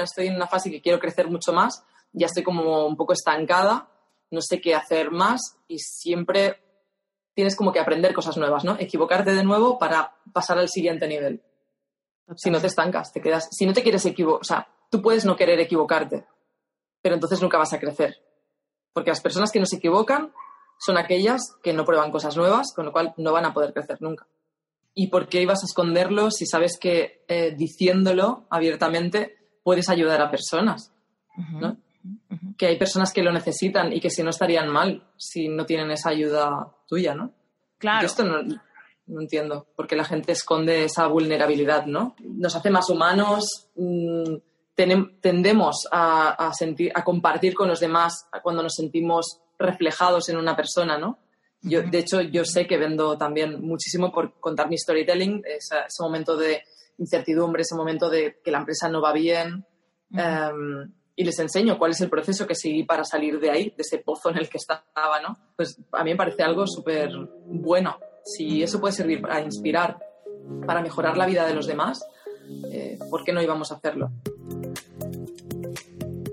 ahora estoy en una fase que quiero crecer mucho más, ya estoy como un poco estancada, no sé qué hacer más y siempre tienes como que aprender cosas nuevas, ¿no? Equivocarte de nuevo para pasar al siguiente nivel. Si no te estancas, te quedas. Si no te quieres equivocar, o sea, tú puedes no querer equivocarte, pero entonces nunca vas a crecer. Porque las personas que no se equivocan son aquellas que no prueban cosas nuevas, con lo cual no van a poder crecer nunca. ¿Y por qué ibas a esconderlo si sabes que eh, diciéndolo abiertamente puedes ayudar a personas? ¿no? Que hay personas que lo necesitan y que si no estarían mal si no tienen esa ayuda tuya, ¿no? Claro. Yo esto no, no entiendo por qué la gente esconde esa vulnerabilidad, ¿no? Nos hace más humanos, mm, tendemos a, sentir, a compartir con los demás cuando nos sentimos reflejados en una persona, ¿no? Yo, de hecho, yo sé que vendo también muchísimo por contar mi storytelling, ese, momento de incertidumbre, ese momento de que la empresa no va bien, em, y les enseño cuál es el proceso que seguí para salir de ahí, de ese pozo en el que estaba, ¿no? Pues a mí me parece algo súper bueno. Si eso puede servir para inspirar, para mejorar la vida de los demás, eh, ¿por qué no íbamos a hacerlo?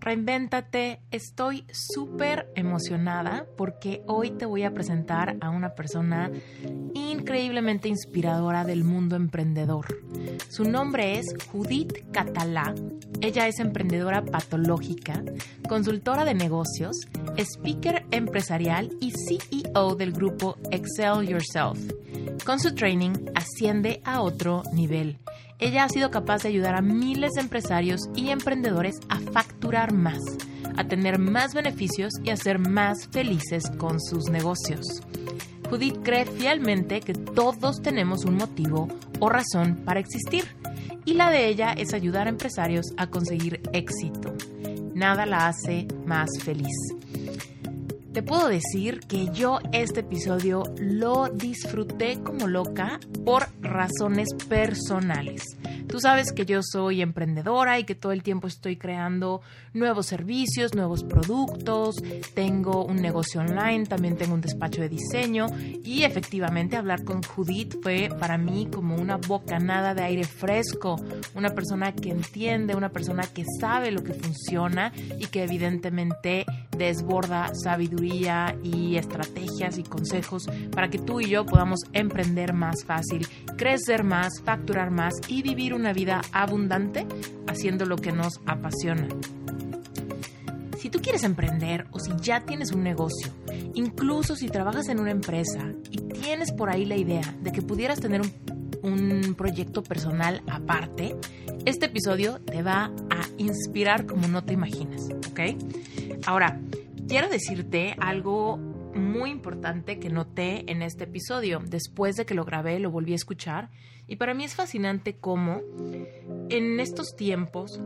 Reinvéntate, estoy súper emocionada porque hoy te voy a presentar a una persona increíblemente inspiradora del mundo emprendedor. Su nombre es Judith Catalá. Ella es emprendedora patológica, consultora de negocios, speaker empresarial y CEO del grupo Excel Yourself. Con su training asciende a otro nivel ella ha sido capaz de ayudar a miles de empresarios y emprendedores a facturar más, a tener más beneficios y a ser más felices con sus negocios. Judith cree fielmente que todos tenemos un motivo o razón para existir y la de ella es ayudar a empresarios a conseguir éxito. Nada la hace más feliz. Te puedo decir que yo este episodio lo disfruté como loca por razones personales. Tú sabes que yo soy emprendedora y que todo el tiempo estoy creando nuevos servicios, nuevos productos, tengo un negocio online, también tengo un despacho de diseño y efectivamente hablar con Judith fue para mí como una bocanada de aire fresco, una persona que entiende, una persona que sabe lo que funciona y que evidentemente desborda sabiduría y estrategias y consejos para que tú y yo podamos emprender más fácil, crecer más, facturar más y vivir una vida abundante haciendo lo que nos apasiona. Si tú quieres emprender o si ya tienes un negocio, incluso si trabajas en una empresa y tienes por ahí la idea de que pudieras tener un, proyecto personal aparte, este episodio te va a inspirar como no te imaginas, ¿ok? Ahora, quiero decirte algo muy importante que noté en este episodio. Después de que lo grabé, lo volví a escuchar y para mí es fascinante cómo en estos tiempos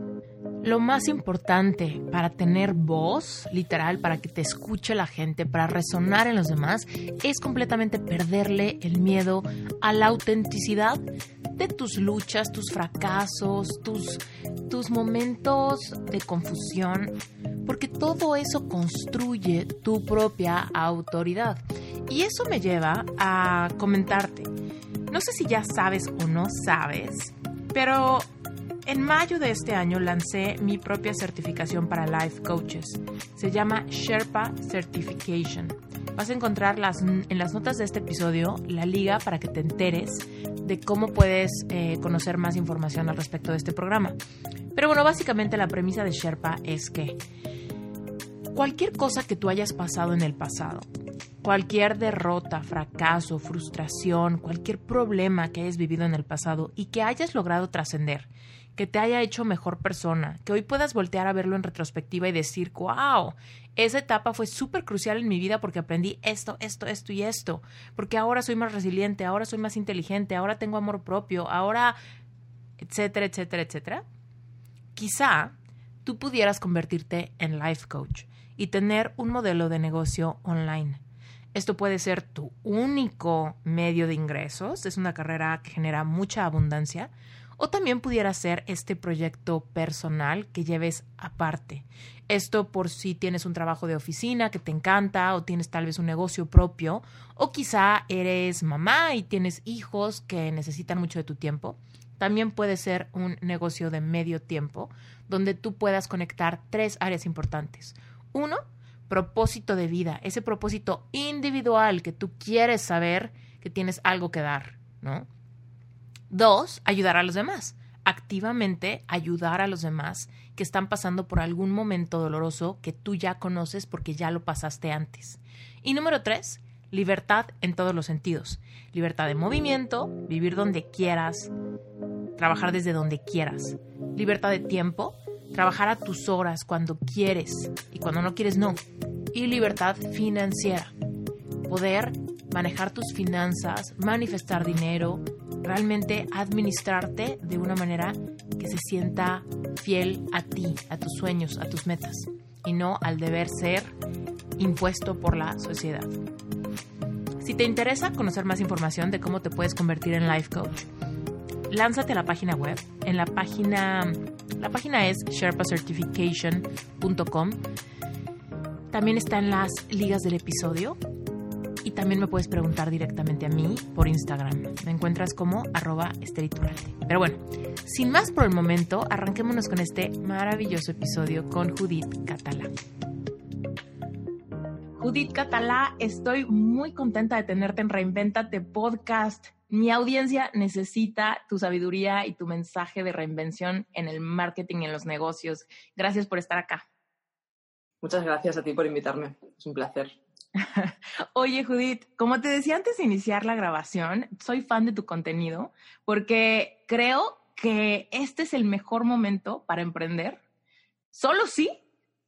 lo más importante para tener voz, literal, para que te escuche la gente, para resonar en los demás, es completamente perderle el miedo a la autenticidad de tus luchas, tus fracasos, tus, tus momentos de confusión, porque todo eso construye tu propia autoridad. Y eso me lleva a comentarte. No sé si ya sabes o no sabes, pero en mayo de este año lancé mi propia certificación para life coaches. Se llama Sherpa Certification. Vas a encontrar las, en las notas de este episodio la liga para que te enteres de cómo puedes eh, conocer más información al respecto de este programa. Pero bueno, básicamente la premisa de Sherpa es que cualquier cosa que tú hayas pasado en el pasado, Cualquier derrota, fracaso, frustración, cualquier problema que hayas vivido en el pasado y que hayas logrado trascender, que te haya hecho mejor persona, que hoy puedas voltear a verlo en retrospectiva y decir, wow, esa etapa fue súper crucial en mi vida porque aprendí esto, esto, esto y esto, porque ahora soy más resiliente, ahora soy más inteligente, ahora tengo amor propio, ahora, etcétera, etcétera, etcétera. Quizá tú pudieras convertirte en life coach y tener un modelo de negocio online. Esto puede ser tu único medio de ingresos, es una carrera que genera mucha abundancia, o también pudiera ser este proyecto personal que lleves aparte. Esto por si tienes un trabajo de oficina que te encanta o tienes tal vez un negocio propio o quizá eres mamá y tienes hijos que necesitan mucho de tu tiempo. También puede ser un negocio de medio tiempo donde tú puedas conectar tres áreas importantes. Uno, propósito de vida, ese propósito individual que tú quieres saber que tienes algo que dar, ¿no? Dos, ayudar a los demás. Activamente ayudar a los demás que están pasando por algún momento doloroso que tú ya conoces porque ya lo pasaste antes. Y número tres, libertad en todos los sentidos. Libertad de movimiento, vivir donde quieras, trabajar desde donde quieras. Libertad de tiempo, trabajar a tus horas cuando quieres y cuando no quieres no. Y libertad financiera, poder manejar tus finanzas, manifestar dinero, realmente administrarte de una manera que se sienta fiel a ti, a tus sueños, a tus metas y no al deber ser impuesto por la sociedad. Si te interesa conocer más información de cómo te puedes convertir en life coach, lánzate a la página web. En la página la página es sherpacertification.com. También están las ligas del episodio y también me puedes preguntar directamente a mí por Instagram. Me encuentras como arroba Pero bueno, sin más por el momento, arranquémonos con este maravilloso episodio con Judith Catalá. Judith Catalá, estoy muy contenta de tenerte en Reinventate Podcast. Mi audiencia necesita tu sabiduría y tu mensaje de reinvención en el marketing y en los negocios. Gracias por estar acá. Muchas gracias a ti por invitarme. Es un placer. Oye, Judith, como te decía antes de iniciar la grabación, soy fan de tu contenido porque creo que este es el mejor momento para emprender. Solo si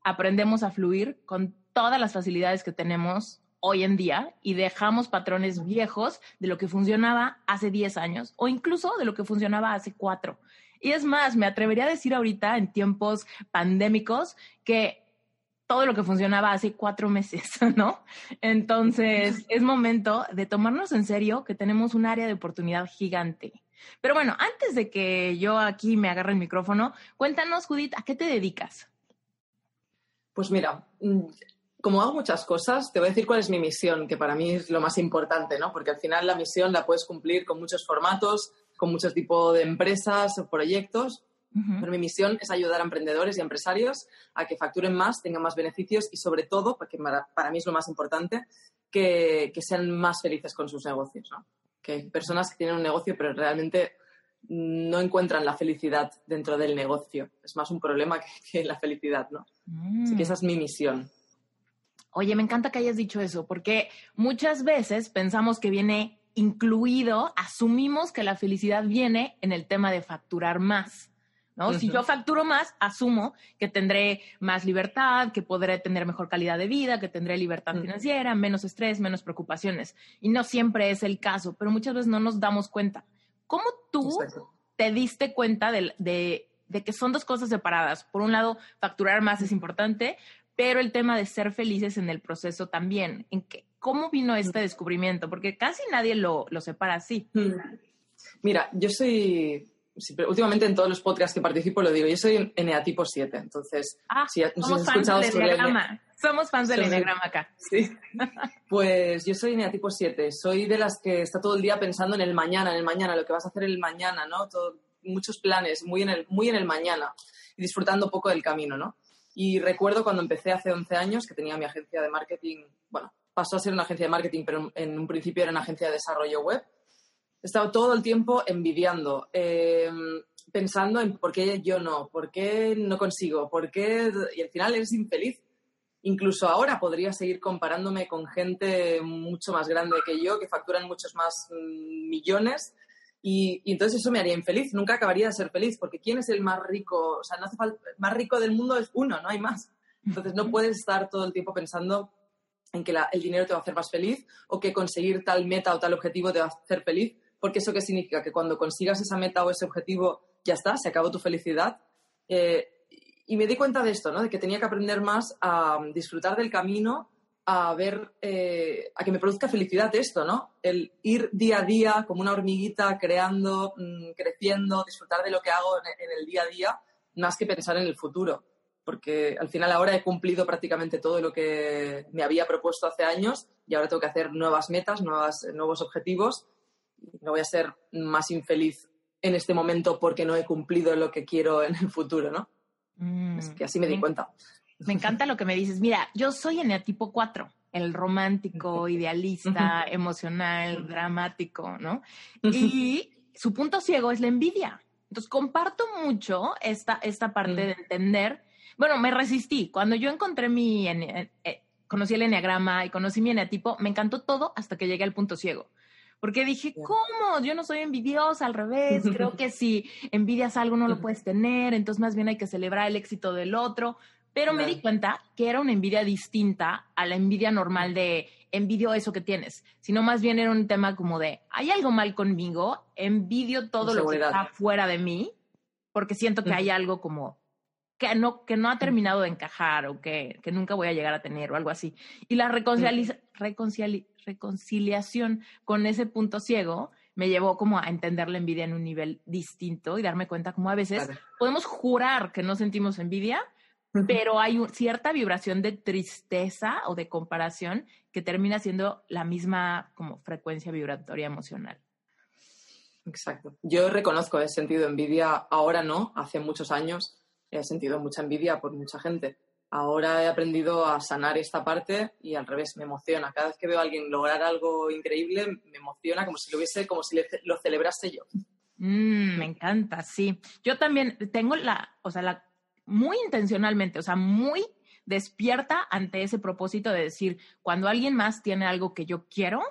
aprendemos a fluir con todas las facilidades que tenemos hoy en día y dejamos patrones viejos de lo que funcionaba hace 10 años o incluso de lo que funcionaba hace 4. Y es más, me atrevería a decir ahorita en tiempos pandémicos que todo lo que funcionaba hace cuatro meses, ¿no? Entonces, es momento de tomarnos en serio que tenemos un área de oportunidad gigante. Pero bueno, antes de que yo aquí me agarre el micrófono, cuéntanos, Judith, ¿a qué te dedicas? Pues mira, mm, como hago muchas cosas, te voy a decir cuál es mi misión, que para mí es lo más importante, ¿no? Porque al final la misión la puedes cumplir con muchos formatos, con muchos tipos de empresas o proyectos, pero mi misión es ayudar a emprendedores y empresarios a que facturen más, tengan más beneficios y sobre todo, porque para, mí es lo más importante, que, sean más felices con sus negocios, ¿no? Que hay personas que tienen un negocio pero realmente no encuentran la felicidad dentro del negocio. Es más un problema que, la felicidad, ¿no? Así que mm. esa es mi misión. Oye, me encanta que hayas dicho eso, porque muchas veces pensamos que viene incluido, asumimos que la felicidad viene en el tema de facturar más. ¿No? Si yo facturo más, asumo que tendré más libertad, que podré tener mejor calidad de vida, que tendré libertad financiera, menos estrés, menos preocupaciones. Y no siempre es el caso, pero muchas veces no nos damos cuenta. ¿Cómo tú te diste cuenta de, de, que son dos cosas separadas? Por un lado, facturar más es importante, pero el tema de ser felices en el proceso también. ¿En qué, ¿Cómo vino este descubrimiento? Porque casi nadie lo, lo separa así. Mm. Mira, yo soy, últimamente en todos los podcasts que participo lo digo, yo soy eneatipo 7, entonces... Ah, somos, fans del somos fans del enneagrama acá. Sí. Pues yo soy eneatipo 7, soy de las que está todo el día pensando en el mañana, en el mañana, lo que vas a hacer en el mañana, ¿no? muchos planes, muy en, el, muy en el mañana y disfrutando poco del camino, ¿no? Y recuerdo cuando empecé hace 11 años que tenía mi agencia de marketing, bueno, pasó a ser una agencia de marketing, pero en un principio era una agencia de desarrollo web. Estaba todo el tiempo envidiando, eh, pensando en por qué yo no, por qué no consigo, por qué... Y al final eres infeliz. incluso ahora podría seguir comparándome con gente mucho más grande que yo, que facturan muchos más mm, millones. Y, entonces eso me haría infeliz. Nunca acabaría de ser feliz, porque ¿quién es el más rico? O sea, no hace falta, más rico del mundo es uno, no hay más. Entonces no puedes estar todo el tiempo pensando en que el dinero te va a hacer más feliz o que conseguir tal meta o tal objetivo te va a hacer feliz, porque eso qué significa? Que cuando consigas esa meta o ese objetivo ya está, se acabó tu felicidad. Eh, y me di cuenta de esto, ¿no? De que tenía que aprender más a disfrutar del camino, a ver, eh, a que me produzca felicidad esto, ¿no? El ir día a día como una hormiguita, creando, mm, creciendo, disfrutar de lo que hago en, el día a día, más que pensar en el futuro. Porque al final ahora he cumplido prácticamente todo lo que me había propuesto hace años y ahora tengo que hacer nuevas metas, nuevas, nuevos objetivos. No voy a ser más infeliz en este momento porque no he cumplido lo que quiero en el futuro, ¿no? Mm, es que así me di cuenta. Me encanta lo que me dices. Mira, yo soy tipo 4, el romántico, idealista, emocional, dramático, ¿no? Y su punto ciego es la envidia. Entonces, comparto mucho esta, esta parte de entender. Bueno, me resistí. Cuando yo encontré mi. Eh, conocí el enneagrama y conocí mi eneatipo, me encantó todo hasta que llegué al punto ciego. Porque dije, ¿cómo? Yo no soy envidiosa, al revés. Creo que si envidias algo no lo puedes tener, entonces más bien hay que celebrar el éxito del otro. Pero me di cuenta que era una envidia distinta a la envidia normal de envidio eso que tienes, sino más bien era un tema como de, hay algo mal conmigo, envidio todo lo que está fuera de mí, porque siento que hay algo como que no, que no ha terminado de encajar o que, que nunca voy a llegar a tener o algo así. Y la reconciliación reconciliación con ese punto ciego me llevó como a entender la envidia en un nivel distinto y darme cuenta como a veces podemos jurar que no sentimos envidia, pero hay cierta vibración de tristeza o de comparación que termina siendo la misma como frecuencia vibratoria emocional. Exacto. Yo reconozco, he sentido envidia, ahora no, hace muchos años he sentido mucha envidia por mucha gente ahora he aprendido a sanar esta parte y al revés, me emociona. Cada vez que veo a alguien lograr algo increíble, me emociona como si lo hubiese, como si lo celebrase yo. Mm, me encanta, sí. Yo también tengo la, o sea, la, muy intencionalmente, o sea, muy despierta ante ese propósito de decir, cuando alguien más tiene algo que yo quiero,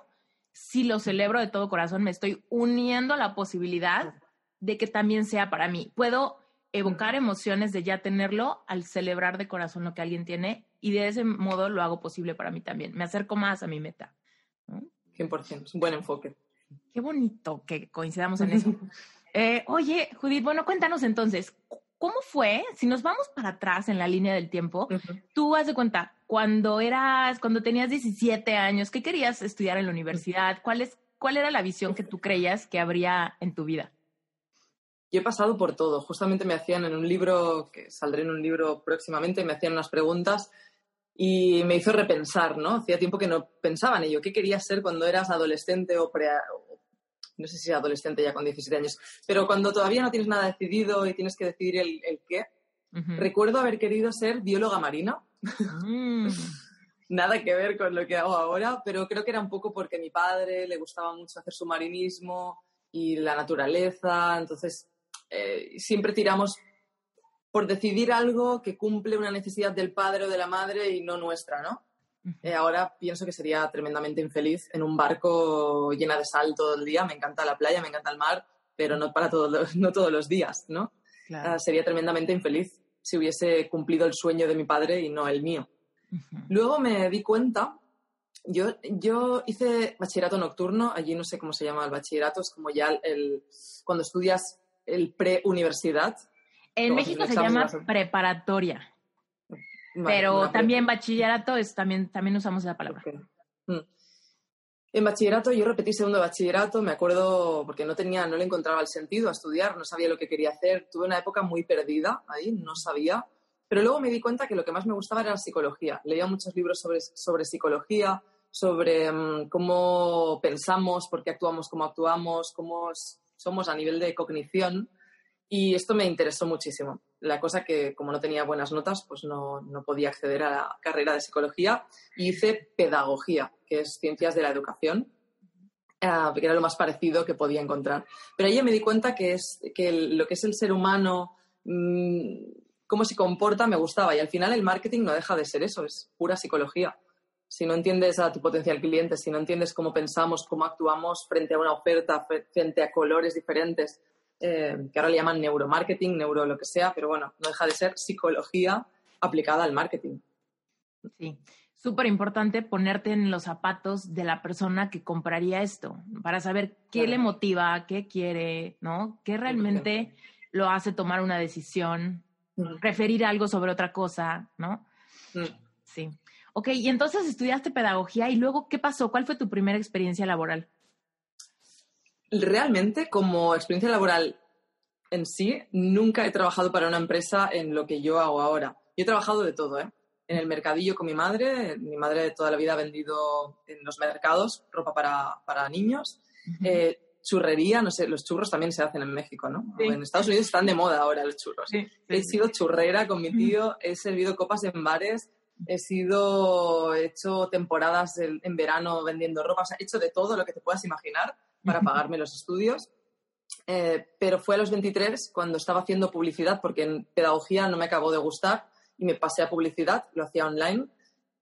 si lo celebro de todo corazón, me estoy uniendo a la posibilidad de que también sea para mí. Puedo evocar emociones de ya tenerlo al celebrar de corazón lo que alguien tiene y de ese modo lo hago posible para mí también. Me acerco más a mi meta. 100%, es un buen enfoque. Qué bonito que coincidamos en eso. Eh, oye, Judith, bueno, cuéntanos entonces, ¿cómo fue, si nos vamos para atrás en la línea del tiempo, tú has de cuenta, cuando eras, cuando tenías 17 años, ¿qué querías estudiar en la universidad? ¿Cuál, es, ¿Cuál era la visión que tú creías que habría en tu vida? Yo he pasado por todo. Justamente me hacían en un libro, que saldré en un libro próximamente, me hacían unas preguntas y me hizo repensar, ¿no? Hacía tiempo que no pensaba en ello. ¿Qué querías ser cuando eras adolescente o pre... No sé si adolescente ya con 17 años, pero cuando todavía no tienes nada decidido y tienes que decidir el, qué. Recuerdo haber querido ser bióloga marina. Mm. nada que ver con lo que hago ahora, pero creo que era un poco porque a mi padre le gustaba mucho hacer submarinismo y la naturaleza, entonces eh, siempre tiramos por decidir algo que cumple una necesidad del padre o de la madre y no nuestra, ¿no? Eh, ahora pienso que sería tremendamente infeliz en un barco llena de sal todo el día. Me encanta la playa, me encanta el mar, pero no para todos los, no todos los días, ¿no? Ah, sería tremendamente infeliz si hubiese cumplido el sueño de mi padre y no el mío. Luego me di cuenta, yo, yo hice bachillerato nocturno, allí no sé cómo se llama el bachillerato, es como ya el, cuando estudias el pre-universidad. En México se llama preparatoria. pero también bachillerato es también, también usamos esa palabra. Mm. En bachillerato yo repetí segundo bachillerato, me acuerdo porque no tenía, no le encontraba el sentido a estudiar, no sabía lo que quería hacer, tuve una época muy perdida ahí, no sabía, pero luego me di cuenta que lo que más me gustaba era la psicología. Leía muchos libros sobre, sobre psicología, sobre mm, cómo pensamos, por qué actuamos como actuamos, cómo somos a nivel de cognición y esto me interesó muchísimo. La cosa que como no tenía buenas notas, pues no, no podía acceder a la carrera de psicología y hice pedagogía, que es ciencias de la educación, uh, que era lo más parecido que podía encontrar. Pero ahí me di cuenta que, es, que lo que es el ser humano, mm, cómo se comporta me gustaba. Y al final el marketing no deja de ser eso, es pura psicología. Si no entiendes a tu potencial cliente, si no entiendes cómo pensamos, cómo actuamos frente a una oferta, frente a colores diferentes, eh, que ahora le llaman neuromarketing, neuro lo que sea, pero bueno, no deja de ser psicología aplicada al marketing. Sí, súper importante ponerte en los zapatos de la persona que compraría esto, para saber qué le motiva, qué quiere, ¿no? ¿Qué realmente lo hace tomar una decisión, preferir algo sobre otra cosa, ¿no? Sí. Ok, y entonces estudiaste pedagogía y luego, ¿qué pasó? ¿Cuál fue tu primera experiencia laboral? Realmente, como experiencia laboral en sí, nunca he trabajado para una empresa en lo que yo hago ahora. Yo he trabajado de todo, ¿eh? En el mercadillo con mi madre. Mi madre toda la vida ha vendido en los mercados ropa para, niños. Eh, churrería, no sé, los churros también se hacen en México, ¿no? En Estados Unidos están de moda ahora los churros. he sido churrera con mi tío, he servido copas en bares, he sido, he hecho temporadas en, verano vendiendo ropa, he hecho de todo lo que te puedas imaginar para pagarme los estudios. Eh, pero fue a los 23 cuando estaba haciendo publicidad, porque en pedagogía no me acabó de gustar y me pasé a publicidad, lo hacía online,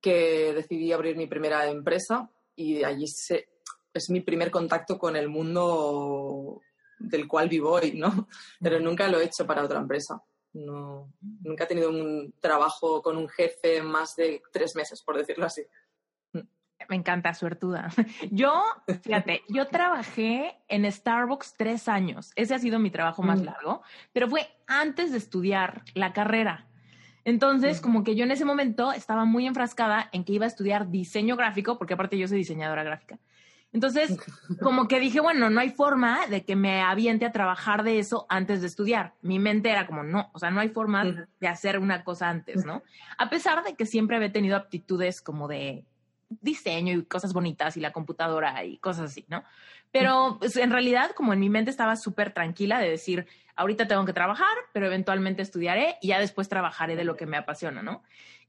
que decidí abrir mi primera empresa y allí se, es mi primer contacto con el mundo del cual vivo hoy, ¿no? Pero nunca lo he hecho para otra empresa. No, nunca he tenido un trabajo con un jefe más de tres meses, por decirlo así. Me encanta, suertuda. Yo, fíjate, yo trabajé en Starbucks tres años. Ese ha sido mi trabajo más mm. largo, pero fue antes de estudiar la carrera. Entonces, como que yo en ese momento estaba muy enfrascada en que iba a estudiar diseño gráfico, porque aparte yo soy diseñadora gráfica. Entonces, como que dije, bueno, no hay forma de que me aviente a trabajar de eso antes de estudiar. Mi mente era como, no, o sea, no hay forma de hacer una cosa antes, ¿no? A pesar de que siempre había tenido aptitudes como de diseño y cosas bonitas y la computadora y cosas así, ¿no? Pero pues, en realidad, como en mi mente estaba súper tranquila de decir, ahorita tengo que trabajar, pero eventualmente estudiaré y ya después trabajaré de lo que me apasiona, ¿no?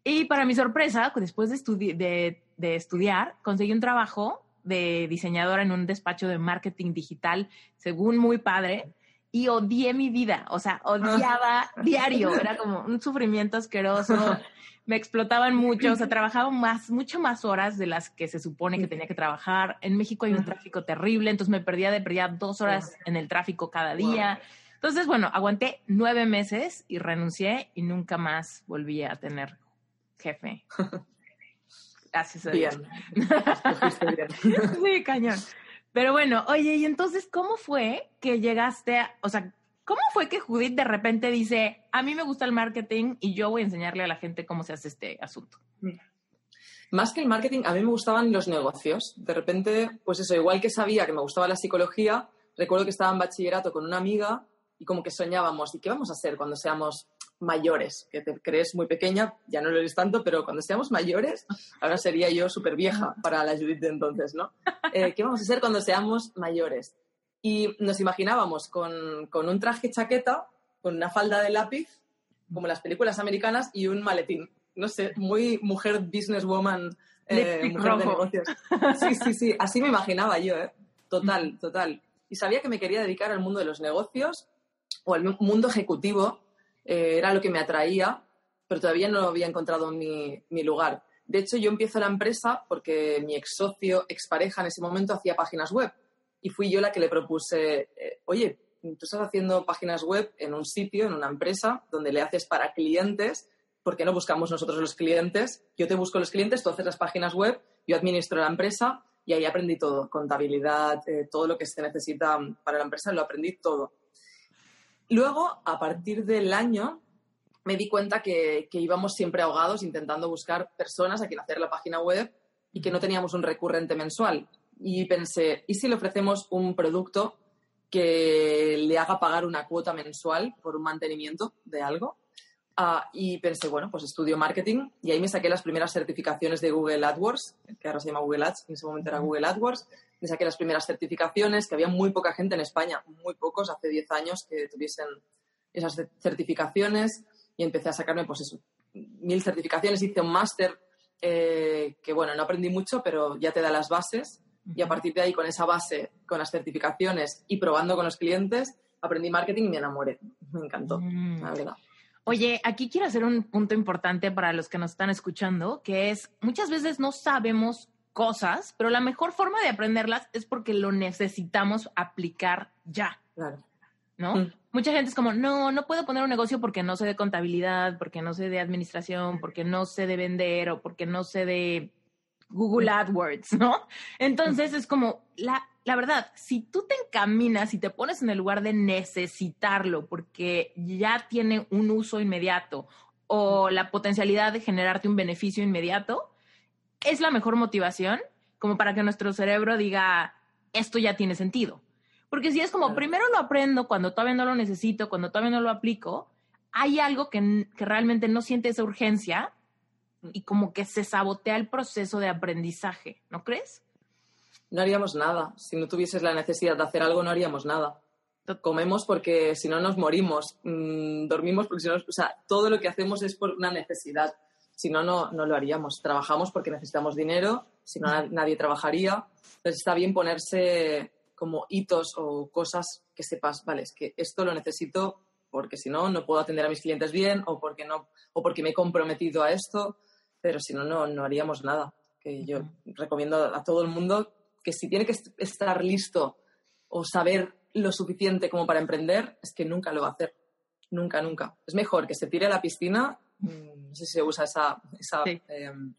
Y para mi sorpresa, después de, de, estudiar, conseguí un trabajo de diseñadora en un despacho de marketing digital, según muy padre, y odié mi vida, o sea, odiaba diario, era como un sufrimiento asqueroso, me explotaban mucho, o sea, trabajaba más, mucho más horas de las que se supone que tenía que trabajar. En México hay un tráfico terrible, entonces me perdía de perdía dos horas en el tráfico cada día. Entonces, bueno, aguanté nueve meses y renuncié y nunca más volví a tener jefe. Gracias a Dios. sí, cañón. Pero bueno, oye, y entonces, ¿cómo fue que llegaste a, o sea, ¿Cómo fue que Judith de repente dice, a mí me gusta el marketing y yo voy a enseñarle a la gente cómo se hace este asunto? Más que el marketing, a mí me gustaban los negocios. De repente, pues eso, igual que sabía que me gustaba la psicología, recuerdo que estaba en bachillerato con una amiga y como que soñábamos, ¿y qué vamos a hacer cuando seamos mayores? Que te crees muy pequeña, ya no lo eres tanto, pero cuando seamos mayores, ahora sería yo súper vieja para la Judith de entonces, ¿no? Eh, ¿Qué vamos a hacer cuando seamos mayores? Y nos imaginábamos con, un traje chaqueta, con una falda de lápiz, como las películas americanas, y un maletín. No sé, muy mujer businesswoman, eh, mujer de negocios. Sí, sí, sí, así me imaginaba yo, ¿eh? Total, total. Y sabía que me quería dedicar al mundo de los negocios o al mundo ejecutivo, eh, era lo que me atraía, pero todavía no había encontrado mi, mi lugar. De hecho, yo empiezo la empresa porque mi ex socio, ex pareja en ese momento hacía páginas web y fui yo la que le propuse, eh, oye, tú estás haciendo páginas web en un sitio, en una empresa, donde le haces para clientes, ¿por qué no buscamos nosotros los clientes? Yo te busco los clientes, tú haces las páginas web, yo administro la empresa y ahí aprendí todo, contabilidad, eh, todo lo que se necesita para la empresa, lo aprendí todo. Luego, a partir del año, me di cuenta que, que íbamos siempre ahogados intentando buscar personas a quien hacer la página web y que no teníamos un recurrente mensual y pensé, ¿y si le ofrecemos un producto que le haga pagar una cuota mensual por un mantenimiento de algo? Ah, y pensé, bueno, pues estudio marketing y ahí me saqué las primeras certificaciones de Google AdWords, que ahora se llama Google Ads, en ese momento era Google AdWords. Me saqué las primeras certificaciones, que había muy poca gente en España, muy pocos, hace 10 años que tuviesen esas certificaciones y empecé a sacarme, pues eso, mil certificaciones. Hice un máster eh, que, bueno, no aprendí mucho, pero ya te da las bases y a partir de ahí, con esa base, con las certificaciones y probando con los clientes, aprendí marketing y me enamoré. Me encantó, mm. la verdad. Oye, aquí quiero hacer un punto importante para los que nos están escuchando, que es muchas veces no sabemos cosas, pero la mejor forma de aprenderlas es porque lo necesitamos aplicar ya. Claro. ¿No? Mm. Mucha gente es como, no, no puedo poner un negocio porque no sé de contabilidad, porque no sé de administración, porque no sé de vender o porque no sé de Google AdWords, ¿no? Entonces es como, la, la verdad, si tú te encaminas y te pones en el lugar de necesitarlo porque ya tiene un uso inmediato o la potencialidad de generarte un beneficio inmediato, es la mejor motivación como para que nuestro cerebro diga, esto ya tiene sentido. Porque si es como, Claro. primero lo aprendo cuando todavía no lo necesito, cuando todavía no lo aplico, hay algo que, que realmente no siente esa urgencia y como que se sabotea el proceso de aprendizaje, ¿no crees? No haríamos nada. Si no tuvieses la necesidad de hacer algo, no haríamos nada. Comemos porque si no nos morimos. Mm, dormimos porque si no... O sea, todo lo que hacemos es por una necesidad. Si no, no, no lo haríamos. Trabajamos porque necesitamos dinero. Si no, na- nadie trabajaría. Entonces está bien ponerse como hitos o cosas que sepas, vale, es que esto lo necesito porque si no, no puedo atender a mis clientes bien o porque, no, o porque me he comprometido a esto. Pero si no, no, no haríamos nada. Que yo recomiendo a todo el mundo que si tiene que est- estar listo o saber lo suficiente como para emprender, es que nunca lo va a hacer. Nunca, nunca. Es mejor que se tire a la piscina, no sé si se usa esa, esa Sí. em,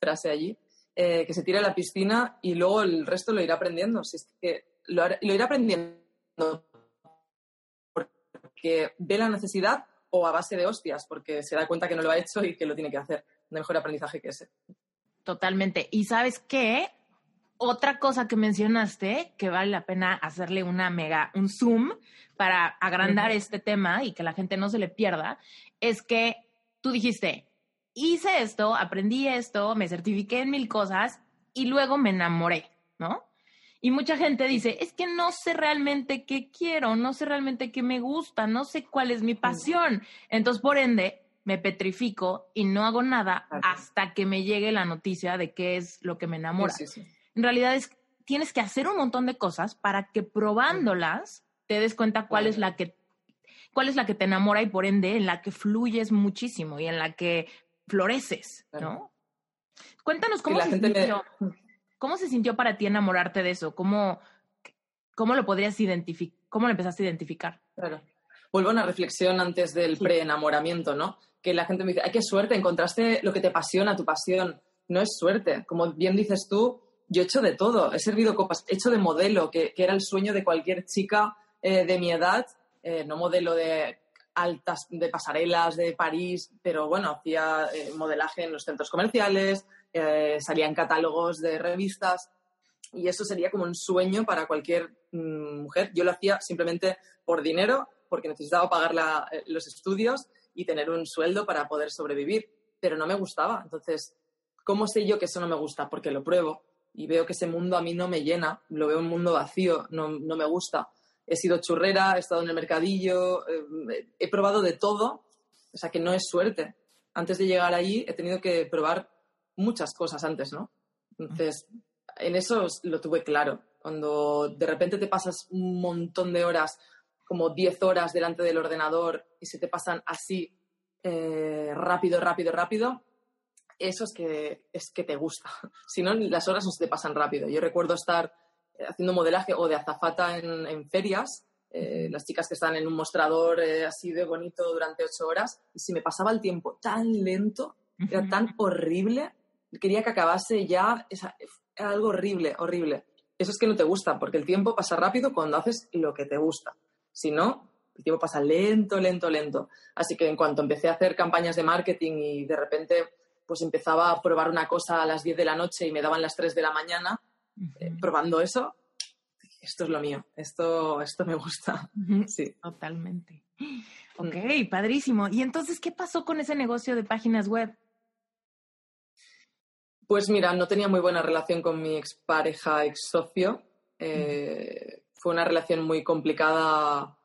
frase allí, eh, que se tire a la piscina y luego el resto lo irá aprendiendo. Si es que lo, irá aprendiendo porque ve la necesidad o a base de hostias, porque se da cuenta que no lo ha hecho y que lo tiene que hacer. No mejor aprendizaje que ese. Totalmente. Y sabes qué? Otra cosa que mencionaste que vale la pena hacerle una mega, un zoom para agrandar este tema y que la gente no se le pierda, es que tú dijiste, hice esto, aprendí esto, me certifiqué en mil cosas y luego me enamoré, ¿no? Y mucha gente dice, es que no sé realmente qué quiero, no sé realmente qué me gusta, no sé cuál es mi pasión. Entonces, por ende, me petrifico y no hago nada hasta que me llegue la noticia de qué es lo que me enamora. Sí, sí, sí. En realidad es, tienes que hacer un montón de cosas para que probándolas te des cuenta cuál es la que cuál es la que te enamora y por ende en la que fluyes muchísimo y en la que floreces, ¿no? Cuéntanos cómo se sintió. ¿Cómo se sintió para ti enamorarte de eso? ¿Cómo, cómo lo podrías identificar? ¿Cómo lo empezaste a identificar? Claro. Vuelvo a una reflexión antes del Sí. pre-enamoramiento, ¿no? Que la gente me dice, ay, qué suerte, encontraste lo que te apasiona, tu pasión. No es suerte. Como bien dices tú, yo he hecho de todo. He servido copas, he hecho de modelo, que, que era el sueño de cualquier chica eh, de mi edad. Eh, no modelo de altas, de pasarelas de París, pero bueno, hacía eh, modelaje en los centros comerciales, eh, salía en catálogos de revistas y eso sería como un sueño para cualquier mm, mujer. Yo lo hacía simplemente por dinero, porque necesitaba pagar eh, los estudios y tener un sueldo para poder sobrevivir, pero no me gustaba. Entonces, ¿cómo sé yo que eso no me gusta? Porque lo pruebo y veo que ese mundo a mí no me llena, lo veo un mundo vacío, no, no me gusta. He sido churrera, he estado en el mercadillo, eh, he probado de todo, o sea que no es suerte. Antes de llegar allí he tenido que probar muchas cosas antes, ¿no? Entonces, en eso lo tuve claro. Cuando de repente te pasas un montón de horas, como 10 horas delante del ordenador y se te pasan así eh, rápido, rápido, rápido, eso es que, es que te gusta. Si no, las horas no se te pasan rápido. Yo recuerdo estar haciendo modelaje o de azafata en, en ferias, eh, las chicas que están en un mostrador eh, así de bonito durante ocho horas, y si me pasaba el tiempo tan lento, era tan horrible, quería que acabase ya, esa- era algo horrible, horrible. Eso es que no te gusta, porque el tiempo pasa rápido cuando haces lo que te gusta. Si no, el tiempo pasa lento, lento, lento. Así que en cuanto empecé a hacer campañas de marketing y de repente pues empezaba a probar una cosa a las 10 de la noche y me daban las 3 de la mañana, eh, probando eso, esto es lo mío, esto, esto me gusta. Sí. Totalmente. Ok, padrísimo. ¿Y entonces qué pasó con ese negocio de páginas web? Pues mira, no tenía muy buena relación con mi expareja, ex socio. Eh, Fue una relación muy complicada,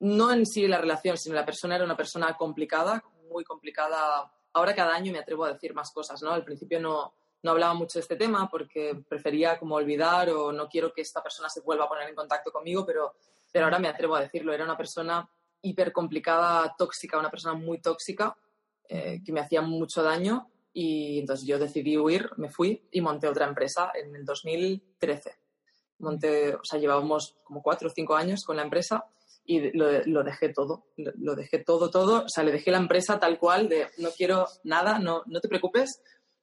no en sí la relación, sino la persona era una persona complicada, muy complicada. Ahora cada año me atrevo a decir más cosas, ¿no? Al principio no, no hablaba mucho de este tema porque prefería como olvidar o no quiero que esta persona se vuelva a poner en contacto conmigo, pero, pero ahora me atrevo a decirlo. Era una persona hiper complicada, tóxica, una persona muy tóxica, eh, que me hacía mucho daño y entonces yo decidí huir, me fui y monté otra empresa en el 2013. Monté, o sea, llevábamos como cuatro o cinco años con la empresa y lo, dejé todo, lo, dejé todo, todo, o sea, le dejé la empresa tal cual de no quiero nada, no, no te preocupes,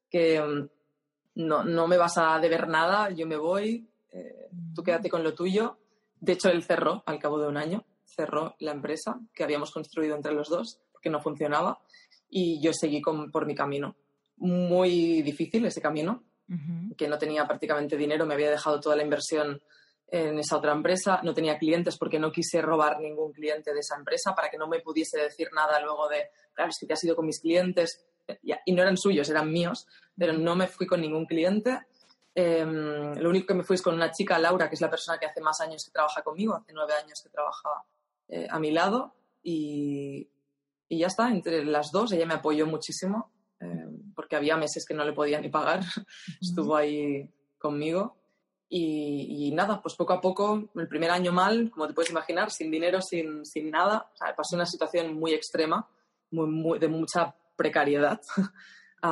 que mm, no, no me vas a deber nada, yo me voy, eh, tú quédate con lo tuyo. De hecho, él cerró al cabo de un año, cerró la empresa que habíamos construido entre los dos, porque no funcionaba, y yo seguí con, por mi camino. Muy difícil ese camino, que no tenía prácticamente dinero, me había dejado toda la inversión en esa otra empresa, no tenía clientes porque no quise robar ningún cliente de esa empresa para que no me pudiese decir nada luego de, claro, es que te has ido con mis clientes, y no eran suyos, eran míos, pero no me fui con ningún cliente. Em, lo único que me fui es con una chica, Laura, que es la persona que hace más años que trabaja conmigo, hace nueve años que trabaja eh, a mi lado, y, y, ya está, entre las dos, ella me apoyó muchísimo, em, porque había meses que no le podía ni pagar, estuvo ahí conmigo. Y, nada, pues poco a poco, el primer año mal, como te puedes imaginar, sin dinero, sin, sin nada, o sea, pasé una situación muy extrema, muy, de mucha precariedad,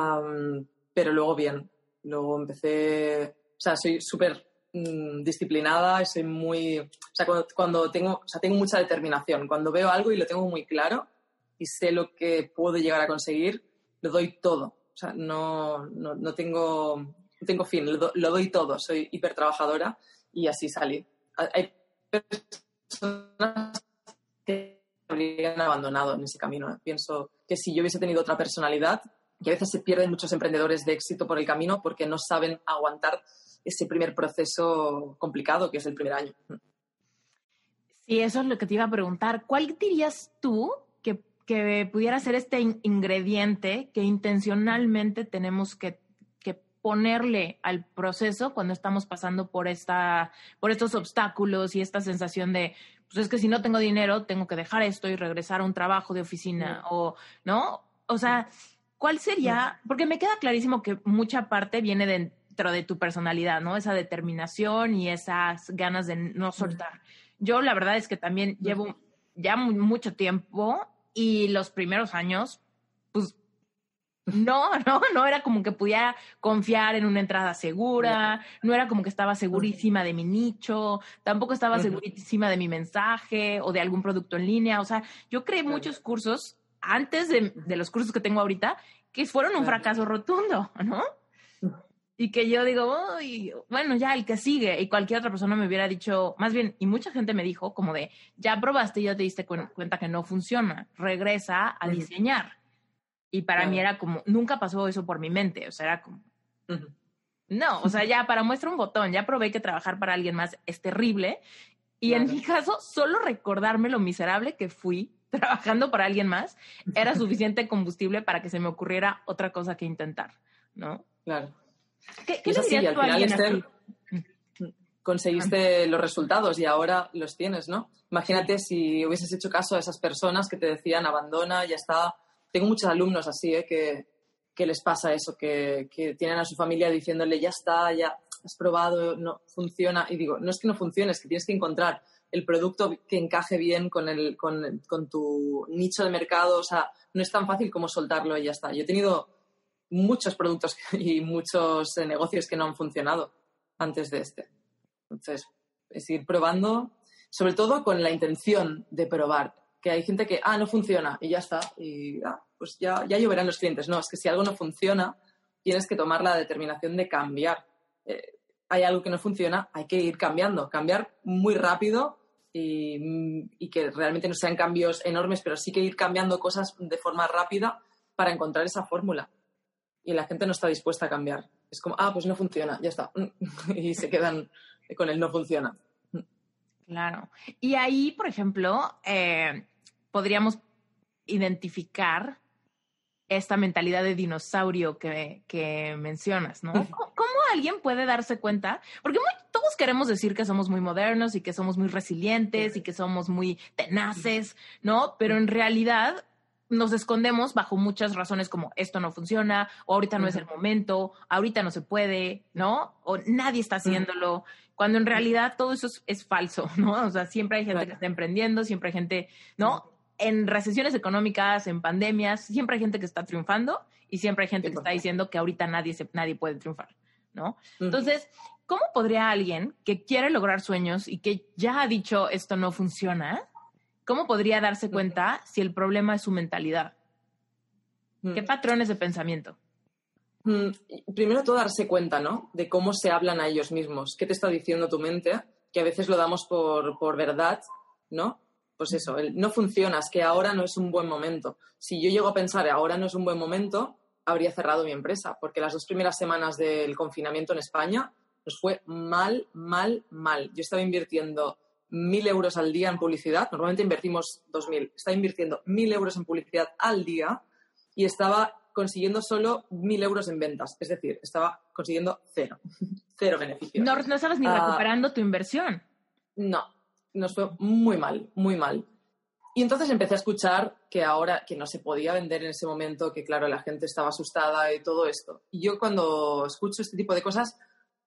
pero luego bien, luego empecé, o sea, soy súper mm, disciplinada, soy muy, o sea, cuando, tengo, o sea, tengo mucha determinación, cuando veo algo y lo tengo muy claro y sé lo que puedo llegar a conseguir, lo doy todo, o sea, no, no, no tengo tengo fin, lo, doy todo, soy hiper trabajadora y así salí. Hay personas que me habrían abandonado en ese camino. Pienso que si yo hubiese tenido otra personalidad, que a veces se pierden muchos emprendedores de éxito por el camino porque no saben aguantar ese primer proceso complicado que es el primer año. Sí, eso es lo que te iba a preguntar. ¿Cuál dirías tú que, que pudiera ser este ingrediente que intencionalmente tenemos que ponerle al proceso cuando estamos pasando por esta, por estos obstáculos y esta sensación de, pues es que si no tengo dinero, tengo que dejar esto y regresar a un trabajo de oficina, o, ¿no? O sea, ¿cuál sería? Porque me queda clarísimo que mucha parte viene dentro de tu personalidad, ¿no? Esa determinación y esas ganas de no soltar. Yo la verdad es que también llevo ya mucho tiempo y los primeros años, pues no, no, no era como que pudiera confiar en una entrada segura, no era como que estaba segurísima de mi nicho, tampoco estaba segurísima de mi mensaje o de algún producto en línea. O sea, yo creé muchos cursos antes de, los cursos que tengo ahorita que fueron un fracaso rotundo, ¿no? Y que yo digo, bueno, ya el que sigue, y cualquier otra persona me hubiera dicho, más bien, y mucha gente me dijo, como de, ya probaste y ya te diste cuenta que no funciona, regresa a diseñar. Y para mí era como, nunca pasó eso por mi mente, o sea, era como, no, o sea, ya para muestra un botón, ya probé que trabajar para alguien más es terrible. Y en mi caso, solo recordarme lo miserable que fui trabajando para alguien más era suficiente combustible para que se me ocurriera otra cosa que intentar, ¿no? Claro. ¿Qué, qué le al final este, conseguiste los resultados y ahora los tienes, ¿no? Imagínate si hubieses hecho caso a esas personas que te decían abandona, ya está, tengo muchos alumnos así, ¿eh? que, que, les pasa eso, que, que, tienen a su familia diciéndole, ya está, ya has probado, no funciona. Y digo, no es que no funcione, es que tienes que encontrar el producto que encaje bien con, el, con, con tu nicho de mercado. O sea, no es tan fácil como soltarlo y ya está. Yo he tenido muchos productos y muchos eh, negocios que no han funcionado antes de este. Entonces, es ir probando, sobre todo con la intención de probar que hay gente que, ah, no funciona y ya está, y ah, pues ya, ya lloverán los clientes. No, es que si algo no funciona, tienes que tomar la determinación de cambiar. Eh, hay algo que no funciona, hay que ir cambiando, cambiar muy rápido y, y, que realmente no sean cambios enormes, pero sí que ir cambiando cosas de forma rápida para encontrar esa fórmula. Y la gente no está dispuesta a cambiar. Es como, ah, pues no funciona, ya está. y se quedan con el no funciona. Claro. Y ahí, por ejemplo, eh, podríamos identificar esta mentalidad de dinosaurio que, que mencionas, ¿no? ¿Cómo, alguien puede darse cuenta? Porque todos queremos decir que somos muy modernos y que somos muy resilientes y que somos muy tenaces, ¿no? Pero en realidad nos escondemos bajo muchas razones como esto no funciona, o ahorita no es el momento, ahorita no se puede, ¿no? O nadie está haciéndolo, cuando en realidad todo eso es, falso, ¿no? O sea, siempre hay gente que está emprendiendo, siempre hay gente, ¿no? En recesiones económicas, en pandemias, siempre hay gente que está triunfando y siempre hay gente que está diciendo que ahorita nadie, se, nadie puede triunfar, ¿no? Entonces, ¿cómo podría alguien que quiere lograr sueños y que ya ha dicho esto no funciona, ¿cómo podría darse cuenta si el problema es su mentalidad? ¿Qué patrones de pensamiento? Primero todo darse cuenta, ¿no? De cómo se hablan a ellos mismos. ¿Qué te está diciendo tu mente? Que a veces lo damos por, por verdad, ¿no? Pues eso, no funciona, es que ahora no es un buen momento. Si yo llego a pensar ahora no es un buen momento, habría cerrado mi empresa, porque las dos primeras semanas del confinamiento en España nos fue mal, mal, mal. Yo estaba invirtiendo mil euros al día en publicidad, normalmente invertimos dos mil, estaba invirtiendo mil euros en publicidad al día y estaba consiguiendo solo mil euros en ventas, es decir, estaba consiguiendo cero, cero beneficio. No, no estabas ni ah, recuperando tu inversión. No, nos fue muy mal, muy mal. Y entonces empecé a escuchar que ahora, que no se podía vender en ese momento, que claro, la gente estaba asustada y todo esto. Y yo cuando escucho este tipo de cosas,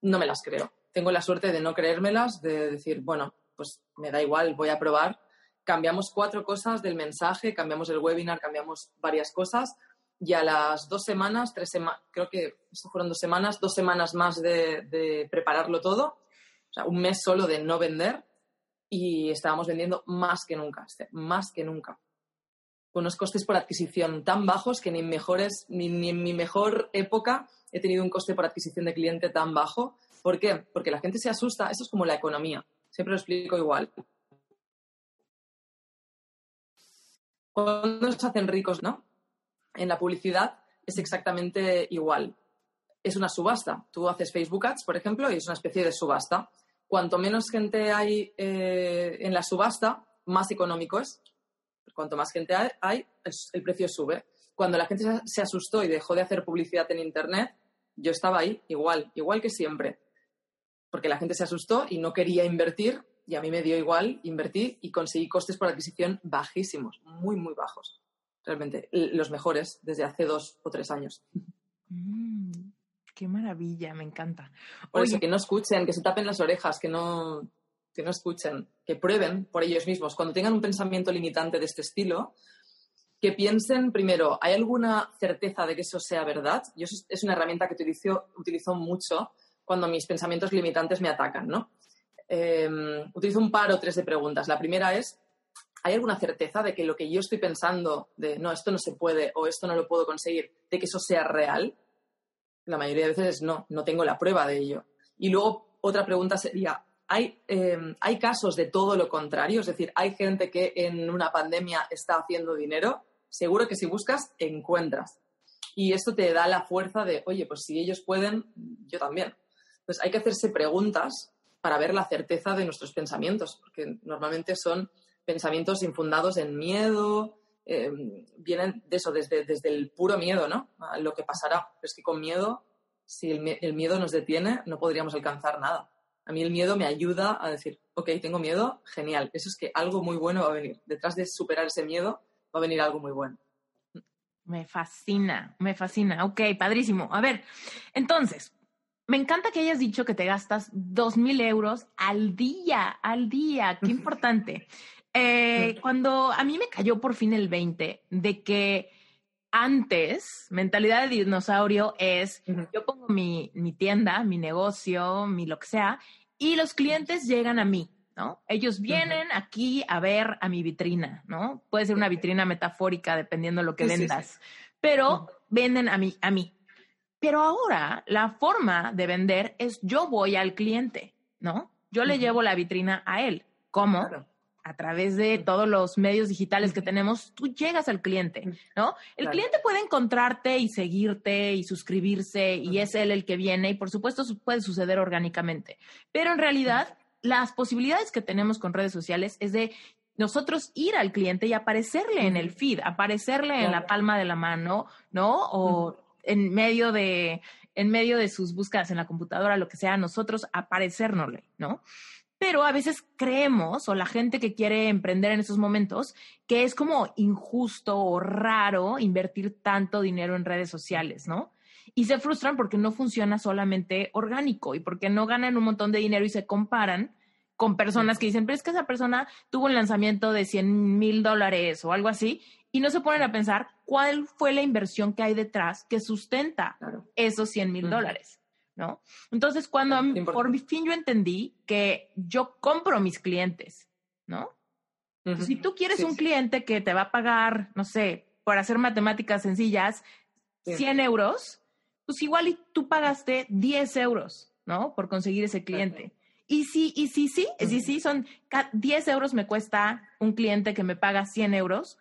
no me las creo. Tengo la suerte de no creérmelas, de decir, bueno, pues me da igual, voy a probar. Cambiamos cuatro cosas del mensaje, cambiamos el webinar, cambiamos varias cosas y a las dos semanas, tres semanas, creo que fueron dos semanas, dos semanas más de, prepararlo todo, o sea, un mes solo de no vender y estábamos vendiendo más que nunca, este, más que nunca. Unos costes por adquisición tan bajos que ni, mejores, ni, ni en mi mejor época he tenido un coste por adquisición de cliente tan bajo. ¿Por qué? Porque la gente se asusta, eso es como la economía Siempre lo explico igual. Cuando se hacen ricos, ¿no? En la publicidad es exactamente igual. Es una subasta. Tú haces Facebook Ads, por ejemplo, y es una especie de subasta. Cuanto menos gente hay eh, en la subasta, más económico es. Cuanto más gente hay, el precio sube. Cuando la gente se asustó y dejó de hacer publicidad en Internet, yo estaba ahí igual, igual que siempre porque la gente se asustó y no quería invertir y a mí me dio igual, invertí y conseguí costes por adquisición bajísimos, muy, muy bajos. Realmente, los mejores desde hace dos o tres años. Mm, qué maravilla, me encanta. Por eso, que no escuchen, que se tapen las orejas, que no, que no escuchen, que prueben por ellos mismos. Cuando tengan un pensamiento limitante de este estilo, que piensen primero, ¿hay alguna certeza de que eso sea verdad? Yo es una herramienta que utilizo, utilizo mucho cuando mis pensamientos limitantes me atacan, ¿no? Em, utilizo un par o tres de preguntas. La primera es, ¿hay alguna certeza de que lo que yo estoy pensando de, no, esto no se puede o esto no lo puedo conseguir, de que eso sea real? La mayoría de veces es no, no tengo la prueba de ello. Y luego otra pregunta sería, ¿hay, em, ¿hay casos de todo lo contrario? Es decir, ¿hay gente que en una pandemia está haciendo dinero? Seguro que si buscas, encuentras. Y esto te da la fuerza de, oye, pues si ellos pueden, yo también. Entonces hay que hacerse preguntas para ver la certeza de nuestros pensamientos, porque normalmente son pensamientos infundados en miedo, eh, vienen de eso, desde, desde, el puro miedo, ¿no? A lo que pasará. Pero es que con miedo, si el, el, miedo nos detiene, no podríamos alcanzar nada. A mí el miedo me ayuda a decir, ok, tengo miedo, genial. Eso es que algo muy bueno va a venir. Detrás de superar ese miedo va a venir algo muy bueno. Me fascina, me fascina. Ok, padrísimo. A ver, entonces, me encanta que hayas dicho que te gastas dos mil euros al día, al día, qué importante. Eh, cuando a mí me cayó por fin el 20 de que antes, mentalidad de dinosaurio es, yo pongo mi, mi tienda, mi negocio, mi lo que sea, y los clientes llegan a mí, ¿no? Ellos vienen aquí a ver a mi vitrina, ¿no? Puede ser una vitrina metafórica dependiendo de lo que vendas, pero venden a mí, a mí. Pero ahora la forma de vender es yo voy al cliente, ¿no? Yo le llevo la vitrina a él. ¿Cómo? A través de todos los medios digitales que tenemos, tú llegas al cliente, ¿no? El cliente puede encontrarte y seguirte y suscribirse y es él el que viene y por supuesto puede suceder orgánicamente. Pero en realidad las posibilidades que tenemos con redes sociales es de nosotros ir al cliente y aparecerle en el feed, aparecerle en la palma de la mano, ¿no? O en medio de, en medio de sus búsquedas en la computadora, lo que sea, nosotros aparecérnosle, ¿no? Pero a veces creemos, o la gente que quiere emprender en esos momentos, que es como injusto o raro invertir tanto dinero en redes sociales, ¿no? Y se frustran porque no funciona solamente orgánico y porque no ganan un montón de dinero y se comparan con personas que dicen, pero es que esa persona tuvo un lanzamiento de 100 mil dólares o algo así, y no se ponen a pensar cuál fue la inversión que hay detrás que sustenta esos 100 mil dólares. ¿No? Entonces, cuando por fin yo entendí que yo compro mis clientes, ¿no? Si tú quieres un cliente que te va a pagar, no sé, por hacer matemáticas sencillas, 100 euros, pues igual y tú pagaste 10 euros, ¿no? Por conseguir ese cliente. Y sí, y sí, sí, sí, sí, son 10 euros me cuesta un cliente que me paga 100 euros.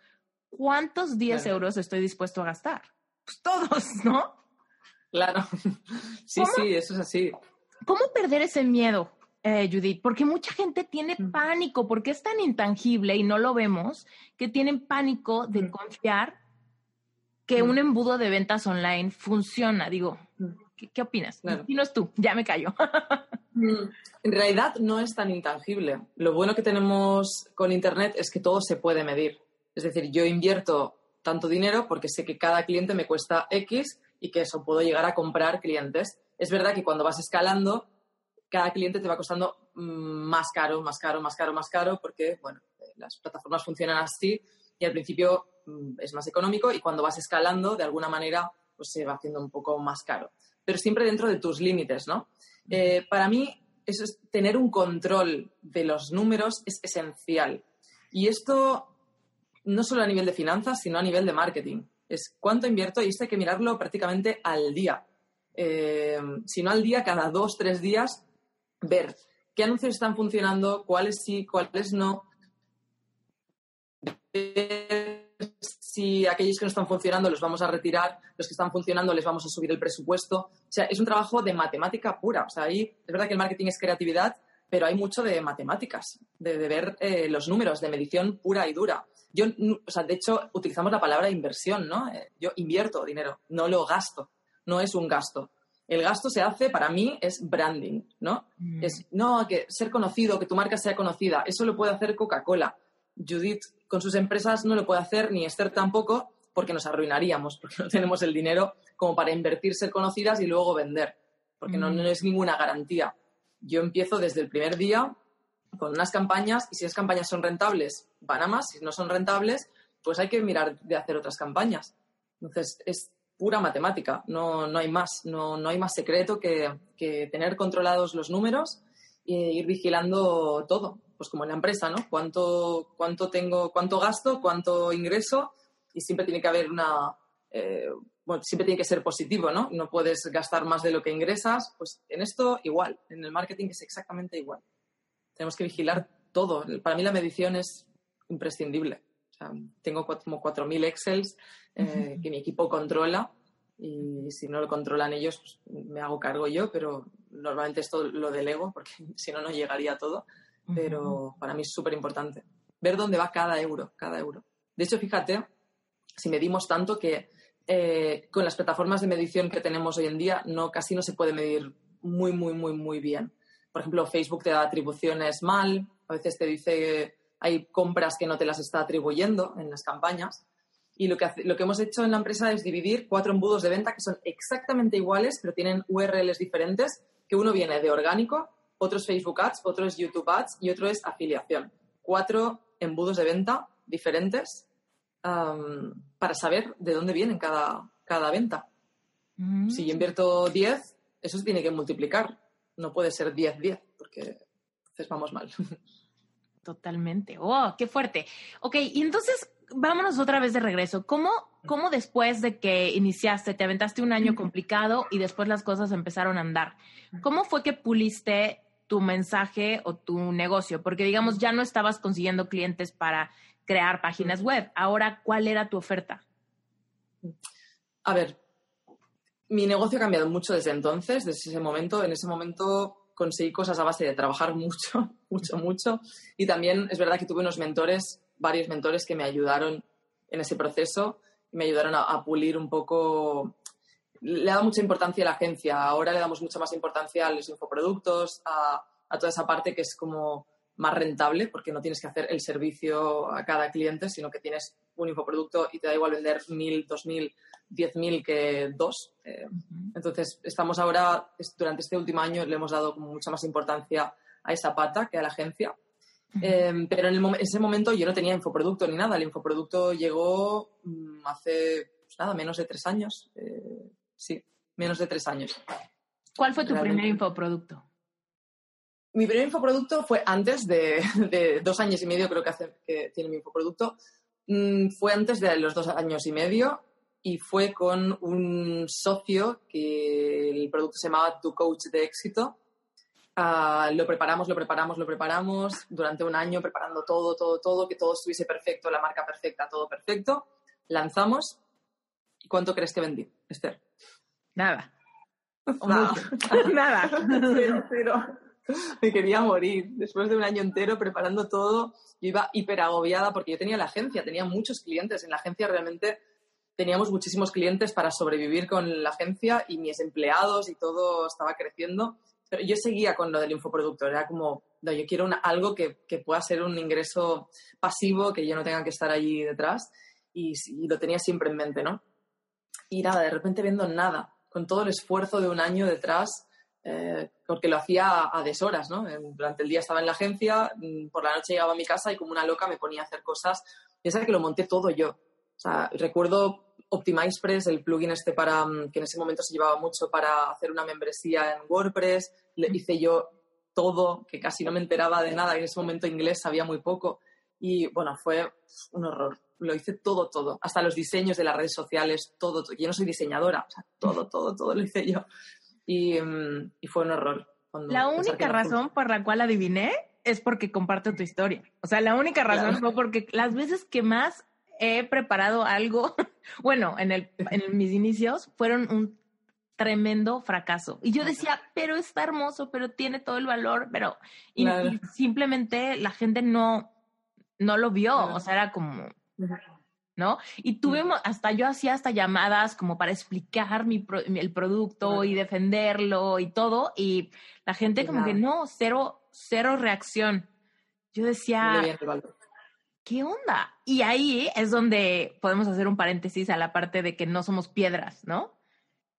¿Cuántos 10 euros estoy dispuesto a gastar? Pues todos, ¿no? Claro. Sí, sí, eso es así. ¿Cómo perder ese miedo, eh, Judith? Porque mucha gente tiene mm. pánico, porque es tan intangible y no lo vemos, que tienen pánico de mm. confiar que mm. un embudo de ventas online funciona. Digo, ¿qué, opinas? Claro. Dinos tú, ya me callo. En realidad no es tan intangible. Lo bueno que tenemos con Internet es que todo se puede medir. Es decir, yo invierto tanto dinero porque sé que cada cliente me cuesta X y que eso puedo llegar a comprar clientes. Es verdad que cuando vas escalando, cada cliente te va costando mm, más caro, más caro, más caro, más caro, porque, bueno, eh, las plataformas funcionan así y al principio mm, es más económico y cuando vas escalando, de alguna manera, pues se va haciendo un poco más caro. Pero siempre dentro de tus límites, ¿no? Eh, para mí, eso es, tener un control de los números es esencial. Y esto no solo a nivel de finanzas, sino a nivel de marketing es cuánto invierto y esto hay que mirarlo prácticamente al día. Eh, si no al día, cada dos, tres días, ver qué anuncios están funcionando, cuáles sí, cuáles no. si aquellos que no están funcionando los vamos a retirar, los que están funcionando les vamos a subir el presupuesto. O sea, es un trabajo de matemática pura. O sea, ahí es verdad que el marketing es creatividad, pero hay mucho de matemáticas, de, ver eh, los números, de medición pura y dura. Yo, o sea, de hecho, utilizamos la palabra inversión, ¿no? Eh, yo invierto dinero, no lo gasto, no es un gasto. El gasto se hace, para mí, es branding, ¿no? Mm. Es, no, que ser conocido, que tu marca sea conocida. Eso lo puede hacer Coca-Cola. Judith con sus empresas no lo puede hacer, ni Esther tampoco, porque nos arruinaríamos, porque no tenemos el dinero como para invertir, ser conocidas y luego vender, porque no, mm. no es ninguna garantía. Yo empiezo desde el primer día con unas campañas y si esas campañas son rentables, van a más, si no son rentables, pues hay que mirar de hacer otras campañas. Entonces, es pura matemática, no, no hay más, no, no hay más secreto que, tener controlados los números e ir vigilando todo, pues como en la empresa, ¿no? Cuánto, cuánto tengo, cuánto gasto, cuánto ingreso y siempre tiene que haber una, eh, bueno, siempre tiene que ser positivo, ¿no? No puedes gastar más de lo que ingresas, pues en esto igual, en el marketing es exactamente igual tenemos que vigilar todo. Para mí la medición es imprescindible. tengo como 4.000 Excels eh, que mi equipo controla y si no lo controlan ellos, pues me hago cargo yo, pero normalmente esto lo delego porque si no, no llegaría todo. Pero para mí es súper importante ver dónde va cada euro, cada euro. De hecho, fíjate, si medimos tanto que eh, con las plataformas de medición que tenemos hoy en día, no, casi no se puede medir muy, muy, muy, muy bien por ejemplo, Facebook te da atribuciones mal, a veces te dice hay compras que no te las está atribuyendo en las campañas. Y lo que, lo que hemos hecho en la empresa es dividir cuatro embudos de venta que son exactamente iguales, pero tienen URLs diferentes, que uno viene de orgánico, otro es Facebook Ads, otro es YouTube Ads y otro es afiliación. Cuatro embudos de venta diferentes para saber de dónde vienen cada, cada venta. Mm. Si yo invierto 10, eso se tiene que multiplicar no puede ser 10-10, porque entonces vamos mal. Totalmente. ¡Oh, qué fuerte! Ok, y entonces vámonos otra vez de regreso. ¿Cómo, ¿Cómo después de que iniciaste, te aventaste un año complicado y después las cosas empezaron a andar? ¿Cómo fue que puliste tu mensaje o tu negocio? Porque digamos, ya no estabas consiguiendo clientes para crear páginas web. Ahora, ¿cuál era tu oferta? A ver, mi negocio ha cambiado mucho desde entonces, desde ese momento. En ese momento conseguí cosas a base de trabajar mucho, mucho, mucho. Y también es verdad que tuve unos mentores, varios mentores que me ayudaron en ese proceso, me ayudaron a, pulir un poco. Le dado mucha importancia a la agencia. Ahora le damos mucha más importancia a los infoproductos, a, a toda esa parte que es como más rentable porque no tienes que hacer el servicio a cada cliente, sino que tienes un infoproducto y te da igual vender mil, dos mil, diez mil que dos. Eh, entonces, estamos ahora, durante este último año, le hemos dado mucha más importancia a esa pata que a la agencia. Em, pero en, ese momento yo no tenía infoproducto ni nada. El infoproducto llegó mm, hace, pues nada, menos de tres años. Eh, sí, menos de tres años. ¿Cuál fue tu primer infoproducto? Mi primer infoproducto fue antes de, dos años y medio, creo que, hace, que tiene mi infoproducto. Mm, fue antes de los dos años y medio y fue con un socio que el producto se llamaba Tu Coach de Éxito. Ah, lo preparamos, lo preparamos, lo preparamos durante un año, preparando todo, todo, todo, que todo estuviese perfecto, la marca perfecta, todo perfecto. Lanzamos. ¿Y cuánto crees que vendí, Esther? Nada. Nada. Nada. Cero, cero. me quería morir. Después de un año entero preparando todo, yo iba hiper agobiada porque yo tenía la agencia, tenía muchos clientes. En la agencia realmente teníamos muchísimos clientes para sobrevivir con la agencia y mis empleados y todo estaba creciendo. Pero yo seguía con lo del infoproductor, era como, no, yo quiero algo que, pueda ser un ingreso pasivo, que yo no tenga que estar allí detrás y, y lo tenía siempre en mente, ¿no? Y nada, de repente viendo nada, con todo el esfuerzo de un año detrás, eh, porque lo hacía a, deshoras, ¿no? Durante el día estaba en la agencia, mm, por la noche llegaba a mi casa y como una loca me ponía a hacer cosas. Piensa que lo monté todo yo. O sea, recuerdo OptimizePress, el plugin este para, mm, que en ese momento se llevaba mucho para hacer una membresía en WordPress. Le hice yo todo, que casi no me enteraba de nada. En ese momento inglés sabía muy poco. Y bueno, fue un horror. Lo hice todo, todo. Hasta los diseños de las redes sociales, todo. todo. Yo no soy diseñadora. O sea, todo, todo, todo lo hice yo. Mm, y, fue un error. La única razón por la cual adiviné es porque comparto tu historia. O sea, la única razón fue porque las veces que más he preparado algo, bueno, en, el, en mis inicios, fueron un tremendo fracaso. Y yo decía, pero está hermoso, pero tiene todo el valor, pero y, simplemente la gente no, no lo vio. O sea, era como, ¿no? Y tuvimos, hasta yo hacía hasta llamadas como para explicar mi, el producto y defenderlo y todo, y la gente como que no, cero, cero reacción. Yo decía, ¿qué onda? Y ahí es donde podemos hacer un paréntesis a la parte de que no somos piedras, ¿no?